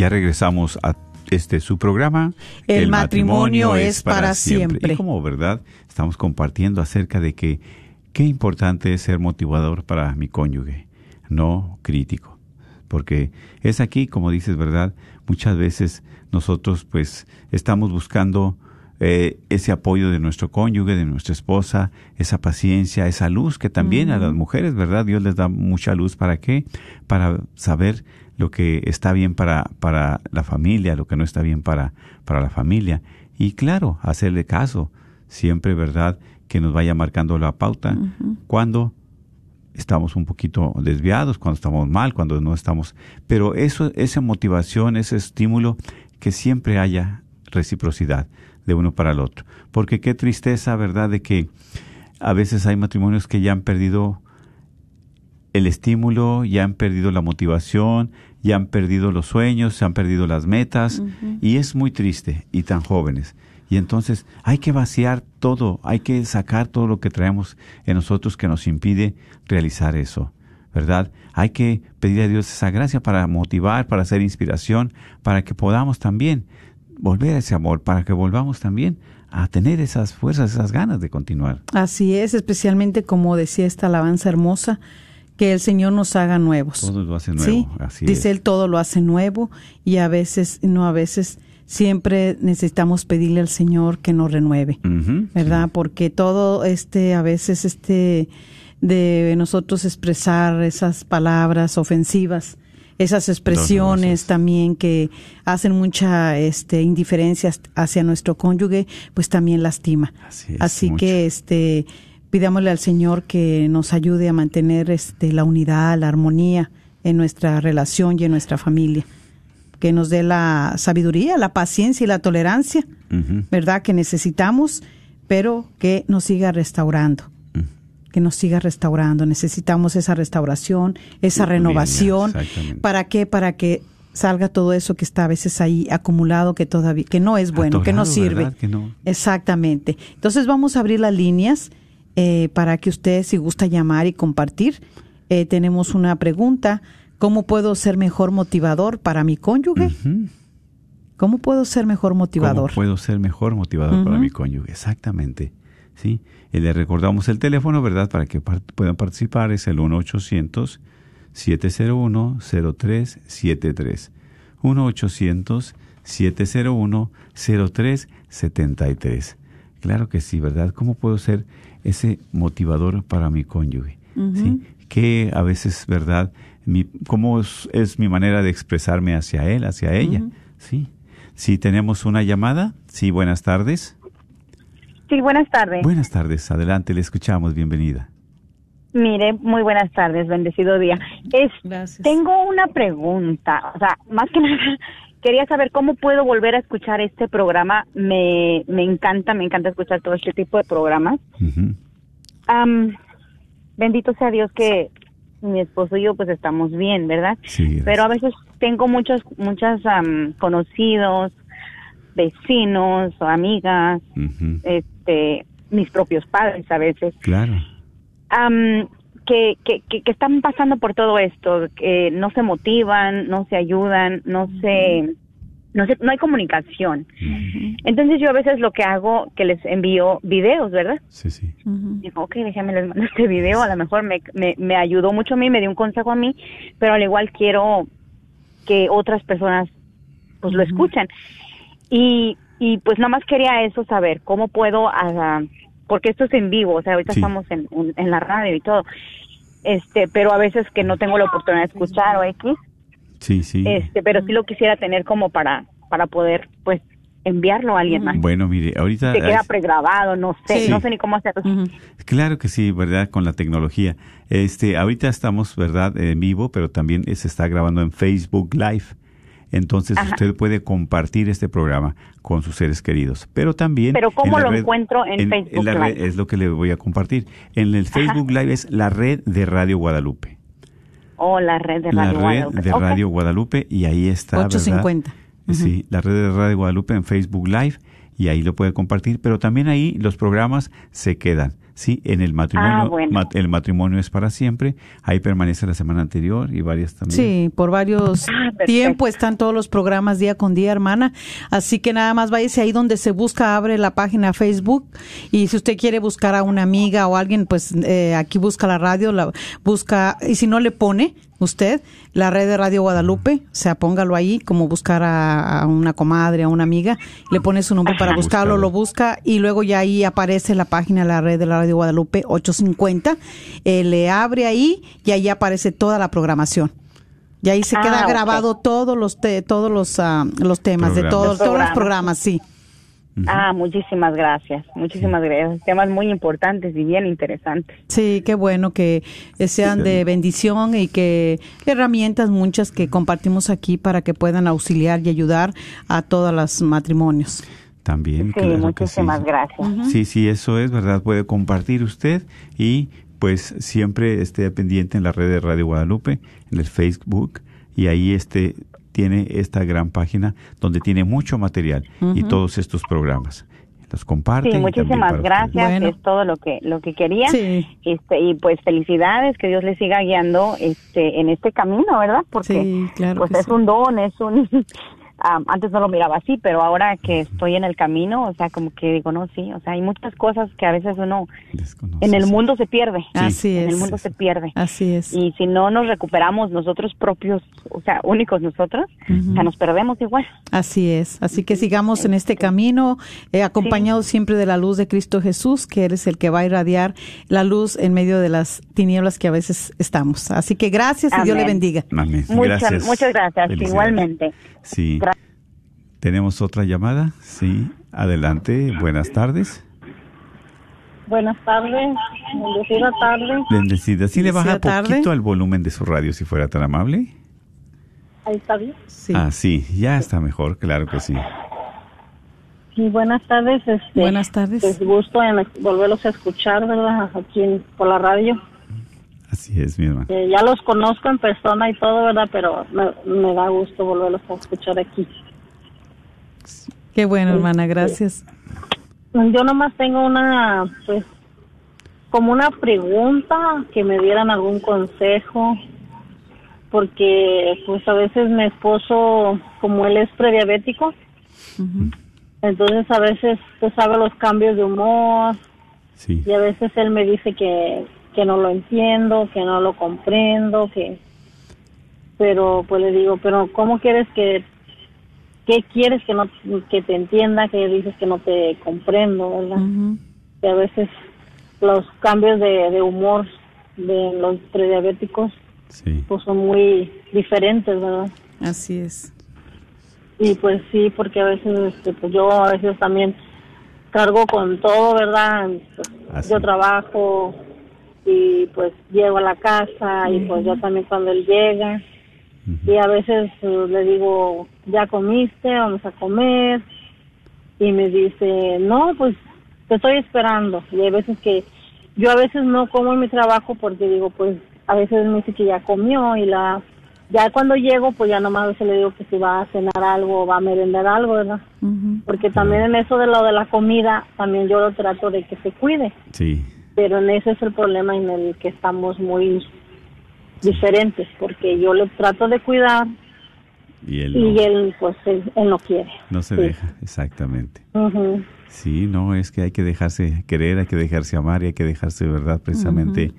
Ya regresamos a este su programa. El matrimonio es para siempre. Y como verdad, estamos compartiendo acerca de que qué importante es ser motivador para mi cónyuge, no crítico. Porque es aquí, como dices, verdad, muchas veces nosotros pues estamos buscando eh, ese apoyo de nuestro cónyuge, de nuestra esposa, esa paciencia, esa luz que también a las mujeres, ¿verdad? Dios les da mucha luz. ¿Para qué? Para saber lo que está bien para, para la familia, lo que no está bien para, para la familia. Y claro, hacerle caso, siempre, ¿verdad? Que nos vaya marcando la pauta cuando estamos un poquito desviados, cuando estamos mal, cuando no estamos. Pero eso, esa motivación, ese estímulo, que siempre haya reciprocidad de uno para el otro. Porque qué tristeza, ¿verdad?, de que a veces hay matrimonios que ya han perdido el estímulo, ya han perdido la motivación, ya han perdido los sueños, se han perdido las metas, y es muy triste, y tan jóvenes. Y entonces hay que vaciar todo, hay que sacar todo lo que traemos en nosotros que nos impide realizar eso, ¿verdad? Hay que pedir a Dios esa gracia para motivar, para hacer inspiración, para que podamos también volver a ese amor, para que volvamos también a tener esas fuerzas, esas ganas de continuar. Así es, especialmente como decía esta alabanza hermosa, que el Señor nos haga nuevos. Todo lo hace nuevo, Sí, así dice es. él todo lo hace nuevo y a veces, no a veces, siempre necesitamos pedirle al Señor que nos renueve, ¿verdad? Porque todo este, a veces este, de nosotros expresar esas palabras ofensivas, esas expresiones también que hacen mucha este, indiferencia hacia nuestro cónyuge, pues también lastima. Así es, Así mucho. que este pidámosle al Señor que nos ayude a mantener este la unidad, la armonía en nuestra relación y en nuestra familia. Que nos dé la sabiduría, la paciencia y la tolerancia. ¿verdad? Que necesitamos, pero que nos siga restaurando. Que nos siga restaurando. Necesitamos esa restauración, esa bien, renovación. ¿Para qué? Para que salga todo eso que está a veces ahí acumulado, que todavía, que no es bueno, que no sirve. Que no. Exactamente. Entonces vamos a abrir las líneas eh, para que usted, si gusta llamar y compartir. Eh, tenemos una pregunta. ¿Cómo puedo ser mejor motivador para mi cónyuge? ¿Cómo puedo ser mejor motivador? ¿Cómo puedo ser mejor motivador para mi cónyuge? Exactamente. ¿Sí? Y le recordamos el teléfono, ¿verdad? Para que puedan participar. Es el 1-800-701-0373. 1-800-701-0373. Claro que sí, ¿verdad? ¿Cómo puedo ser ese motivador para mi cónyuge? ¿Sí? Que a veces, ¿verdad? Mi, ¿Cómo es, es mi manera de expresarme hacia él, hacia ella? Sí. Si tenemos una llamada, sí, buenas tardes. Sí, buenas tardes. Buenas tardes, adelante, le escuchamos, bienvenida. Mire, muy buenas tardes, bendecido día. Es, Gracias. tengo una pregunta, o sea, más que nada, quería saber cómo puedo volver a escuchar este programa. Me, me encanta, me encanta escuchar todo este tipo de programas. Bendito sea Dios que mi esposo y yo pues estamos bien, ¿verdad? Sí. Pero a veces tengo muchos, muchas am, conocidos, vecinos o amigas, este, mis propios padres a veces. Claro. que, que, que, que están pasando por todo esto, que no se motivan, no se ayudan, no se, no se, no hay comunicación. Entonces yo a veces lo que hago, que les envío videos, ¿verdad? Sí, sí. Ujú. Digo, ok, déjame les mando este video, a lo mejor me, me, me ayudó mucho a mí, me dio un consejo a mí, pero al igual quiero que otras personas pues lo escuchen. Y, y pues nada más quería eso saber, cómo puedo, porque esto es en vivo, o sea, ahorita Sí. estamos en, en, en la radio y todo, este, pero a veces que no tengo la oportunidad de escuchar o X, Sí, sí. este, pero sí lo quisiera tener como para, para poder pues enviarlo a alguien más. Bueno, mire, ahorita... Se queda pregrabado, no sé, Sí. no sé ni cómo hacerlo. Claro que sí, ¿verdad? Con la tecnología. Este, ahorita estamos, ¿verdad? En vivo, pero también se está grabando en Facebook Live. Entonces Ajá. usted puede compartir este programa con sus seres queridos. Pero también... Pero ¿cómo en la lo encuentro en Facebook la red- Live? es lo que le voy a compartir. En el Facebook Live es la red de Radio Guadalupe. O la red de la Radio red Guadalupe. de. Radio Guadalupe y ahí está, ¿verdad? 850. Sí, la red de Radio Guadalupe en Facebook Live y ahí lo puede compartir, pero también ahí los programas se quedan. Sí, en el matrimonio, Ah, bueno. el matrimonio es para siempre, ahí permanece la semana anterior y varias también. Sí, por varios Ah, perfecto. tiempo están todos los programas día con día, hermana. Así que nada más váyase ahí donde se busca, abre la página Facebook y si usted quiere buscar a una amiga o alguien, pues eh, aquí busca la radio, la busca y si no le pone usted la red de Radio Guadalupe, o sea, póngalo ahí como buscar a, a una comadre, a una amiga, le pone su nombre para buscarlo, lo busca y luego ya ahí aparece la página de la red de la Radio Guadalupe 850, eh, le abre ahí y ahí aparece toda la programación. Y ahí se Ah, queda grabado todos los te- todos los ah, los temas de Programas. todos Los todos los programas. Ah, muchísimas gracias. Muchísimas gracias. Temas muy importantes y bien interesantes. Sí, qué bueno que eh, sean de bendición y que herramientas muchas que compartimos aquí para que puedan auxiliar y ayudar a todos los matrimonios. También, Sí, claro que muchísimas sí. gracias. Sí, sí, eso es, ¿verdad? Puede compartir usted y pues siempre esté pendiente en la red de Radio Guadalupe, en el Facebook, y ahí este tiene esta gran página donde tiene mucho material y todos estos programas. Los comparte. Sí, muchísimas gracias. Bueno. Es todo lo que lo que quería. Sí. Este y pues felicidades, que Dios le siga guiando este en este camino, ¿verdad? Porque Sí, claro pues es sí. un don, es un ah, antes no lo miraba así, pero ahora que estoy en el camino, o sea, como que digo, no, sí, o sea, hay muchas cosas que a veces uno en el mundo se pierde. Así En el es. mundo se pierde. Así es. Y si no nos recuperamos nosotros propios, o sea, únicos nosotros, o sea, nos perdemos igual. Así es. Así que sigamos en este camino, eh, acompañados siempre de la luz de Cristo Jesús, que eres el que va a irradiar la luz en medio de las tinieblas que a veces estamos. Así que gracias y Dios le bendiga. Amén. Muchas- gracias. muchas gracias, Felicidades. igualmente. Sí. ¿Tenemos otra llamada? Sí. Adelante. Buenas tardes. Buenas tardes, bendecida tarde. Bendecida. Sí le baja tarde. poquito al volumen de su radio, si fuera tan amable. Ahí está bien. Sí. Ah, sí. Ya está mejor, claro que sí. Sí, buenas tardes. Este, Buenas tardes. Pues gusto en volverlos a escuchar, ¿verdad? Aquí en- por la radio. Así es, mi hermano. Eh, ya los conozco en persona y todo, ¿verdad? Pero me, me da gusto volverlos a escuchar aquí. Qué bueno, hermana, gracias. Yo nomás tengo una, pues, como una pregunta, que me dieran algún consejo, porque pues a veces mi esposo, como él es prediabético, entonces a veces usted sabe los cambios de humor Sí. y a veces él me dice que, que no lo entiendo, que no lo comprendo, que pero pues le digo, pero ¿cómo quieres que qué quieres que no que te entienda, que dices que no te comprendo, verdad? Que a veces los cambios de, de humor de los prediabéticos Sí. pues son muy diferentes, ¿verdad? Así es. Y pues sí, porque a veces este, pues yo a veces también cargo con todo, ¿verdad? Pues, Así. yo trabajo y pues llego a la casa y pues yo también cuando él llega y a veces eh, le digo, ¿ya comiste? Vamos a comer. Y me dice, no, pues te estoy esperando. Y hay veces que yo a veces no como en mi trabajo porque digo, pues a veces me dice que ya comió y la ya cuando llego, pues ya nomás a veces le digo que si va a cenar algo o va a merendar algo, ¿verdad? Porque también en eso de lo de la comida, también yo lo trato de que se cuide. Sí. Pero en ese es el problema en el que estamos muy diferentes, porque yo le trato de cuidar Y él y no, él, pues, él, él no quiere. no se Sí. deja, exactamente. Sí, no, es que hay que dejarse querer, hay que dejarse amar y hay que dejarse, ¿verdad? Precisamente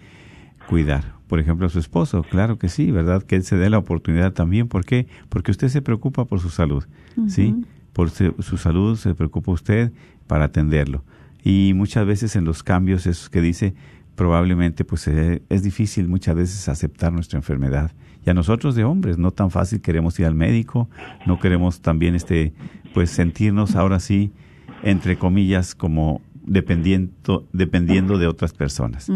cuidar. Por ejemplo, a su esposo, claro que sí, ¿verdad? Que él se dé la oportunidad también. ¿Por qué? Porque usted se preocupa por su salud, ¿sí? Por su salud se preocupa usted para atenderlo. Y muchas veces en los cambios esos que dice, probablemente pues eh, es difícil muchas veces aceptar nuestra enfermedad. Y a nosotros de hombres no tan fácil queremos ir al médico, no queremos también este pues sentirnos ahora sí entre comillas como dependiendo dependiendo de otras personas.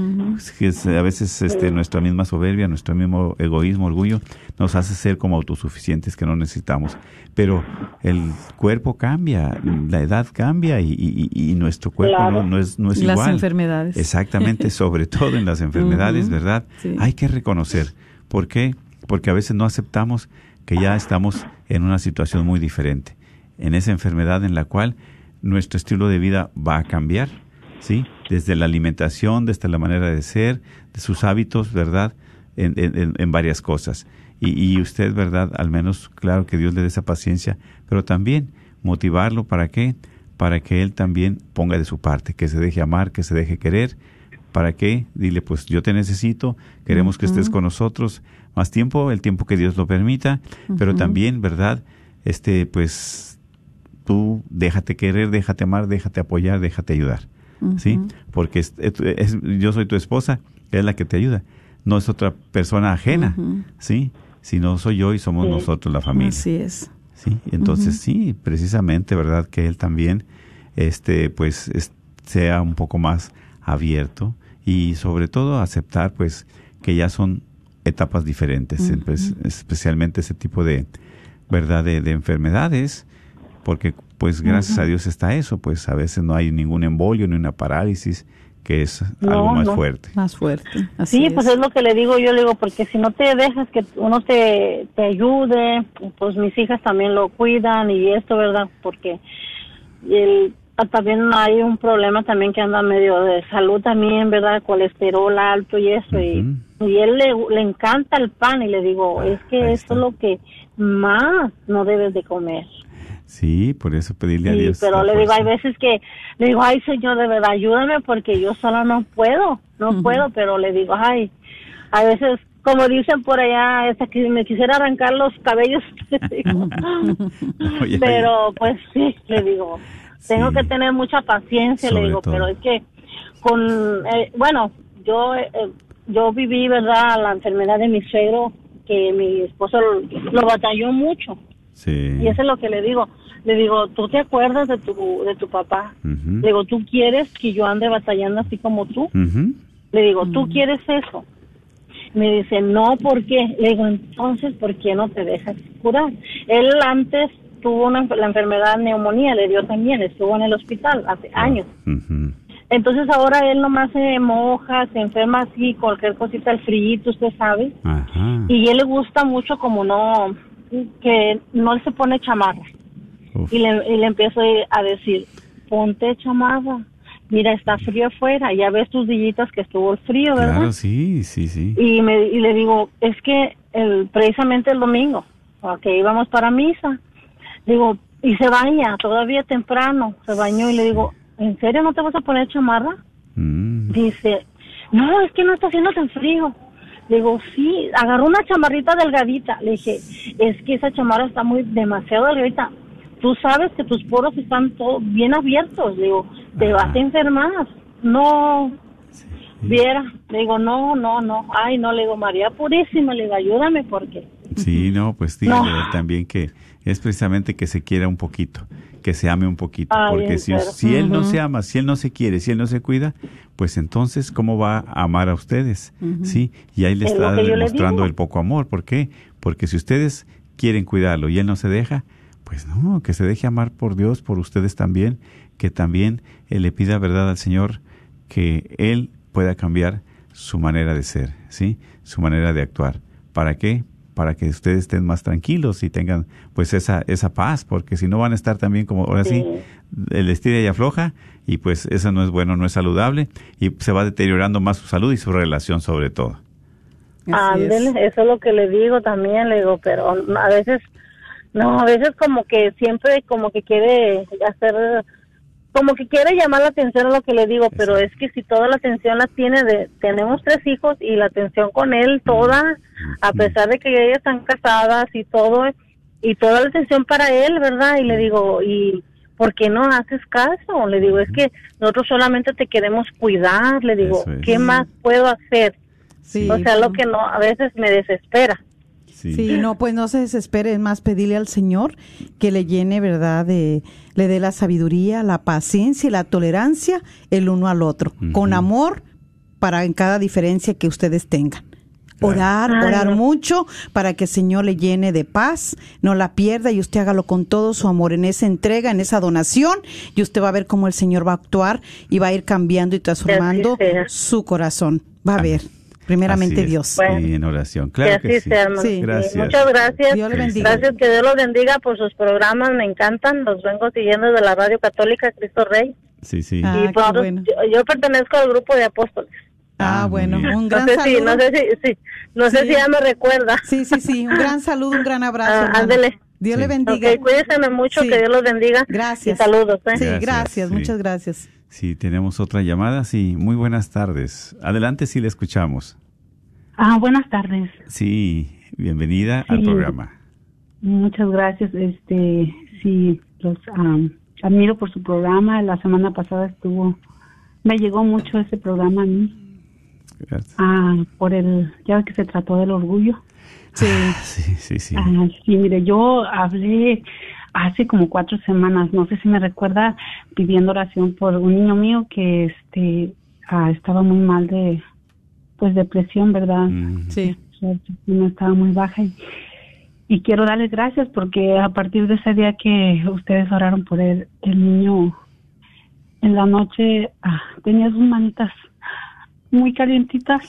Que es- a veces este nuestra misma soberbia, nuestro mismo egoísmo, orgullo nos hace ser como autosuficientes que no necesitamos. Pero el cuerpo cambia, la edad cambia y, y- y- y nuestro cuerpo Claro. no, no es no es Las igual. enfermedades. Exactamente, sobre todo en las enfermedades, ¿verdad? sí. Hay que reconocer. ¿Por qué? Porque a veces no aceptamos que ya estamos en una situación muy diferente, en esa enfermedad en la cual nuestro estilo de vida va a cambiar, ¿sí? Desde la alimentación, desde la manera de ser, de sus hábitos, ¿verdad? En, en- en- varias cosas. Y, y usted, ¿verdad? Al menos, claro que Dios le dé esa paciencia, pero también motivarlo para qué? Para que él también ponga de su parte, que se deje amar, que se deje querer. ¿Para qué? Dile, pues yo te necesito, queremos que estés con nosotros más tiempo, el tiempo que Dios lo permita, pero también, ¿verdad? Este, pues tú déjate querer, déjate amar, déjate apoyar, déjate ayudar, ¿sí? Porque es- es- es- yo soy tu esposa, es la que te ayuda, no es otra persona ajena, ¿sí? Sino soy yo y somos Sí. nosotros la familia. Así es. Sí, entonces sí, precisamente, ¿verdad? Que él también, este, pues, es- sea un poco más abierto y sobre todo aceptar, pues, que ya son etapas diferentes, pues, especialmente ese tipo de, ¿verdad? De, de enfermedades, porque, pues, gracias a Dios está eso, pues, a veces no hay ningún embolio ni una parálisis, que es No, algo más no. fuerte. Más fuerte. Así Sí, es. pues es lo que le digo yo, le digo, porque si no te dejas que uno te, te ayude, pues mis hijas también lo cuidan y esto, ¿verdad? Porque el, ah, también hay un problema también que anda medio de salud también, ¿verdad? Colesterol alto y eso, y, y él le, le encanta el pan y le digo, Ah, es que está. es lo que más no debes de comer. Sí, por eso pedirle a Dios. pero le digo, hay veces que le digo, ay Señor, de verdad, ayúdame porque yo sola no puedo, no puedo, pero le digo, ay, a veces, como dicen por allá, hasta que me quisiera arrancar los cabellos, le digo. Oye, pero pues sí, le digo, tengo Sí. que tener mucha paciencia, Sobre le digo, todo. pero es que con, eh, bueno, yo, eh, yo viví, ¿verdad?, la enfermedad de mi suegro, que mi esposo lo, lo batalló mucho. Sí. Y eso es lo que le digo. Le digo, ¿tú te acuerdas de tu, de tu papá? Le digo, ¿tú quieres que yo ande batallando así como tú? Le digo, ¿tú quieres eso? Me dice, no, ¿por qué? Le digo, entonces, ¿por qué no te dejas curar? Él antes tuvo una, la enfermedad neumonía, le dio también, estuvo en el hospital hace años. Ujú. Entonces ahora él nomás se moja, se enferma así, cualquier cosita, el frío, usted sabe. Ajá. Y él le gusta mucho como no, que no se pone chamarra. Uf. Y le, y le empiezo a decir, ponte chamarra, mira, está frío afuera, ya ves tus dillitas que estuvo el frío, ¿verdad? Claro, sí, sí, sí. Y, me, y le digo, es que el, precisamente el domingo, que íbamos para misa, digo, y se baña, todavía temprano, se bañó y le digo, ¿en serio no te vas a poner chamarra? Mm, Dice, no, es que no está haciendo tan frío. Le digo, sí, agarró una chamarrita delgadita. Le dije, es que esa chamarra está muy demasiado delgadita. Tú sabes que tus poros están todos bien abiertos. Digo, te vas a enfermar. No, viera. Le digo, no, no, no. Ay, no, le digo, María Purísima, le digo, ayúdame porque... Sí, no, pues dígale No. también que es precisamente que se quiera un poquito, que se ame un poquito, porque si, si él no se ama, si él no se quiere, si él no se cuida, pues entonces ¿cómo va a amar a ustedes? Sí, y ahí le Es está le demostrando el poco amor, ¿por qué? Porque si ustedes quieren cuidarlo y él no se deja, pues no, que se deje amar por Dios, por ustedes también, que también él le pida verdad al Señor que él pueda cambiar su manera de ser, ¿sí? Su manera de actuar. ¿Para qué? Para que ustedes estén más tranquilos y tengan pues esa esa paz, porque si no van a estar también como ahora sí, el estira y afloja y pues eso no es bueno, no es saludable y se va deteriorando más su salud y su relación sobre todo. Es. Eso es lo que le digo también, le digo, pero a veces, no, a veces como que siempre como que quiere hacer, como que quiere llamar la atención a lo que le digo, pero es que si toda la atención la tiene de, tenemos tres hijos y la atención con él toda, a pesar de que ellas están casadas y todo, y toda la atención para él, ¿verdad? Y le digo, y ¿por qué no haces caso? Le digo, es que nosotros solamente te queremos cuidar, le digo, es. ¿qué más puedo hacer? Sí, o sea, lo que no, a veces me desespera. Sí. Sí, no, pues no se desespere, es más pedirle al Señor que le llene, ¿verdad? De, le dé la sabiduría, la paciencia y la tolerancia el uno al otro, con amor para en cada diferencia que ustedes tengan. Orar, Ay, orar no. mucho para que el Señor le llene de paz, no la pierda y usted hágalo con todo su amor en esa entrega, en esa donación y usted va a ver cómo el Señor va a actuar y va a ir cambiando y transformando su corazón. Va a ver, primeramente Así. Dios. Bueno. Sí, en oración. que Claro así que sí. sea, hermano. Sí. Gracias. Muchas gracias. Dios le bendiga. Gracias, que Dios los bendiga por sus programas, me encantan. Los vengo siguiendo de la Radio Católica Cristo Rey. Sí, sí. Ah, y nosotros- bueno. yo, yo pertenezco al grupo de apóstoles. Ah, Ah, bueno, un No gran sé, saludo. si, no sé si, sí, no sé Sí. si ya me recuerda. Sí, sí, sí, un gran saludo, un gran abrazo. Ah. Dios Sí. le bendiga. Ok, cuídense mucho, Sí. que Dios los bendiga. Gracias. Y saludos. ¿eh? Sí, Gracias, gracias, sí. muchas gracias. Sí, tenemos otra llamada. Sí, muy buenas tardes. Adelante, sí le escuchamos. Ah, buenas tardes. Sí, bienvenida al programa. Muchas gracias. Este, sí, los admiro por su programa. La semana pasada estuvo, me llegó mucho ese programa a mí. Gracias. Ah, por el, ya que se trató del orgullo. Sí, Sí, sí, sí. Ah, sí, mire, yo hablé hace como cuatro semanas, no sé si me recuerda, pidiendo oración por un niño mío que este ah, estaba muy mal de, pues, depresión, ¿verdad? Mm, sí. autoestima estaba muy baja y, y quiero darles gracias porque a partir de ese día que ustedes oraron por él, el niño en la noche ah, tenía sus manitas muy calientitas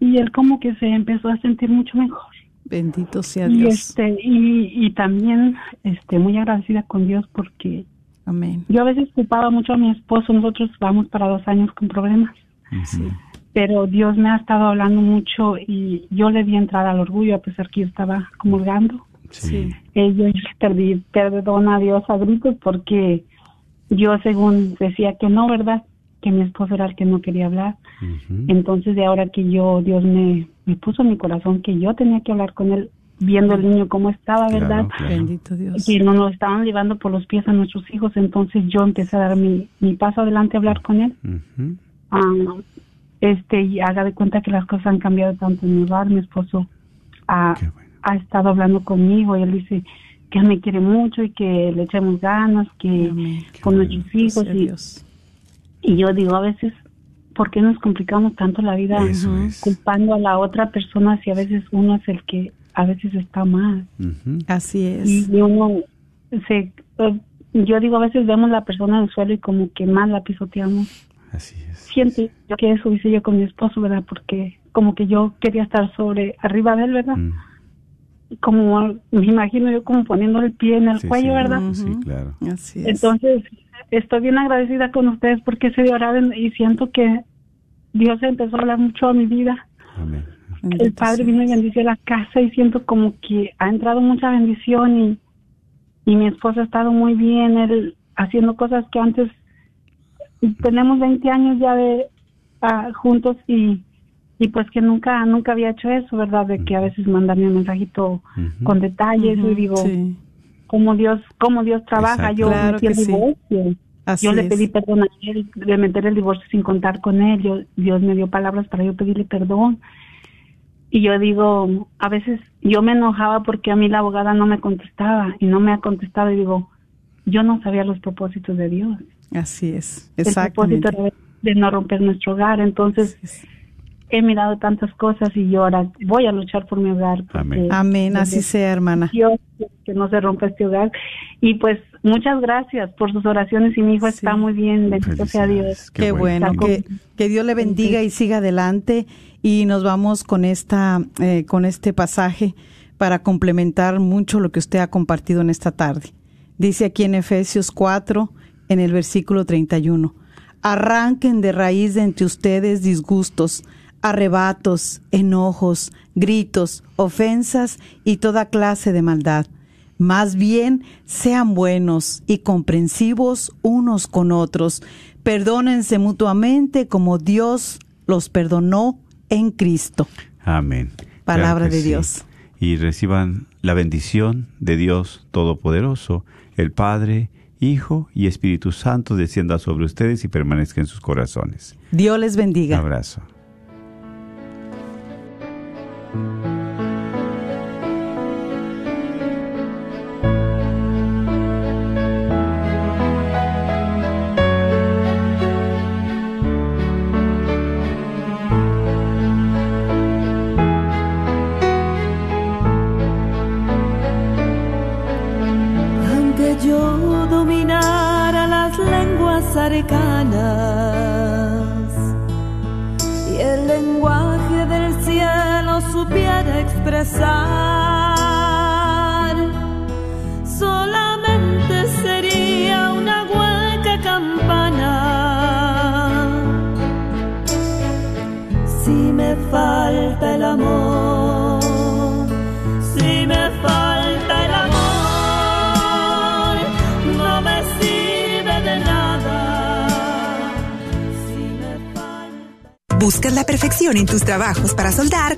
y él como que se empezó a sentir mucho mejor Bendito sea y Dios. este y, y también este muy agradecida con Dios porque Amén. yo a veces culpaba mucho a mi esposo nosotros vamos para dos años con problemas pero Dios me ha estado hablando mucho y yo le di entrada al orgullo a pesar que yo estaba comulgando. Sí. Eh, yo perdí perdón a Dios a gritos porque yo según decía que no, ¿verdad? Que mi esposo era el que no quería hablar. Entonces de ahora que yo, Dios me, me puso en mi corazón que yo tenía que hablar con él viendo el niño cómo estaba, ¿verdad? Claro, claro. Bendito Dios. que no nos estaban llevando por los pies a nuestros hijos, entonces yo empecé a dar mi, mi paso adelante a hablar con él. Ah, este y haga de cuenta que las cosas han cambiado tanto en mi hogar mi esposo ha, bueno. ha estado hablando conmigo y él dice que me quiere mucho y que le echemos ganas que Amén. con nuestros hijos Sea y, Dios. Y yo digo a veces ¿por qué nos complicamos tanto la vida es. culpando a la otra persona si a veces uno es el que a veces está mal. Así es. y uno se eh, yo digo a veces vemos la persona en el suelo y como que más la pisoteamos Así es. siento yo que eso hice yo con mi esposo, ¿verdad? Porque como que yo quería estar sobre, arriba de él, ¿verdad? Mm. Como me imagino yo como poniendo el pie en el Sí, cuello, sí, ¿verdad? Sí, claro. Así es. Entonces, estoy bien agradecida con ustedes porque ese día oraron y siento que Dios empezó a hablar mucho a mi vida. Amén. El Padre vino y bendició la casa y siento como que ha entrado mucha bendición y, y mi esposo ha estado muy bien, él haciendo cosas que antes tenemos 20 años ya de ah, juntos y y pues que nunca nunca había hecho eso, ¿verdad? De que a veces mandarme un mensajito con detalles y digo, Sí. cómo Dios cómo Dios trabaja. Exacto. Yo Claro metí el que sí. divorcio. Así yo le es. pedí perdón a él de meter el divorcio sin contar con él. Yo, Dios me dio palabras para yo pedirle perdón. Y yo digo, a veces yo me enojaba porque a mí la abogada no me contestaba y no me ha contestado y digo, yo no sabía los propósitos de Dios. Así es. El Exactamente. propósito era de no romper nuestro hogar. Entonces, he mirado tantas cosas y yo ahora voy a luchar por mi hogar. Amén. Amén. Así sea, hermana. Dios que no se rompa este hogar. Y pues muchas gracias por sus oraciones y mi hijo está muy bien, bendito sea Dios. Felicidades. Qué, bueno, Está que, que Dios le bendiga y siga adelante. Y nos vamos con esta, eh, con este pasaje para complementar mucho lo que usted ha compartido en esta tarde. Dice aquí en Efesios 4, en el versículo 31, arranquen de raíz de entre ustedes disgustos, arrebatos, enojos, gritos, ofensas y toda clase de maldad. Más bien, sean buenos y comprensivos unos con otros. Perdónense mutuamente como Dios los perdonó en Cristo. Amén. Palabra Claro de sí. Dios. Y reciban la bendición de Dios Todopoderoso, el Padre, Hijo y Espíritu Santo descienda sobre ustedes y permanezca en sus corazones. Dios les Un bendiga. abrazo. Aunque yo dominara las lenguas arcanas expresar, solamente sería una hueca campana. Si me falta el amor, si me falta el amor, no me sirve de nada. ¿Buscas la perfección en tus trabajos para soldar?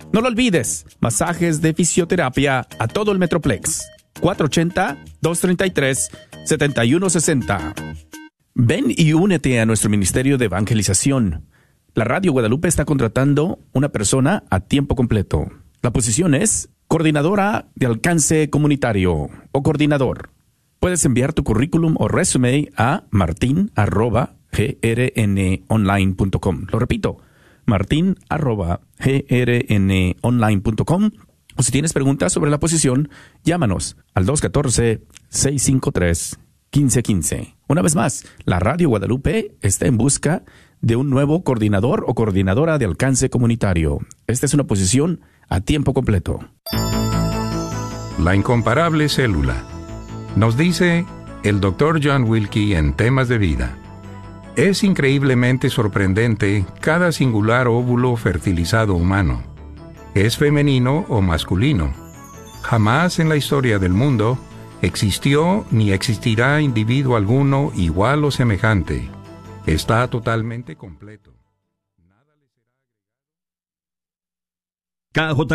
No lo olvides, masajes de fisioterapia a todo el Metroplex. 480-233-7160. Ven y únete a nuestro Ministerio de Evangelización. La Radio Guadalupe está contratando una persona a tiempo completo. La posición es coordinadora de alcance comunitario o coordinador. Puedes enviar tu currículum o resume a martin.grnonline.com. Lo repito, martin.grnonline.com. O si tienes preguntas sobre la posición, llámanos al 214-653 1515. Una vez más, la Radio Guadalupe está en busca de un nuevo coordinador o coordinadora de alcance comunitario. Esta es una posición a tiempo completo. La incomparable célula. Nos dice el Dr. John Wilkie en temas de vida. Es increíblemente sorprendente cada singular óvulo fertilizado humano. Es femenino o masculino. Jamás en la historia del mundo existió ni existirá individuo alguno igual o semejante. Está totalmente completo. KJO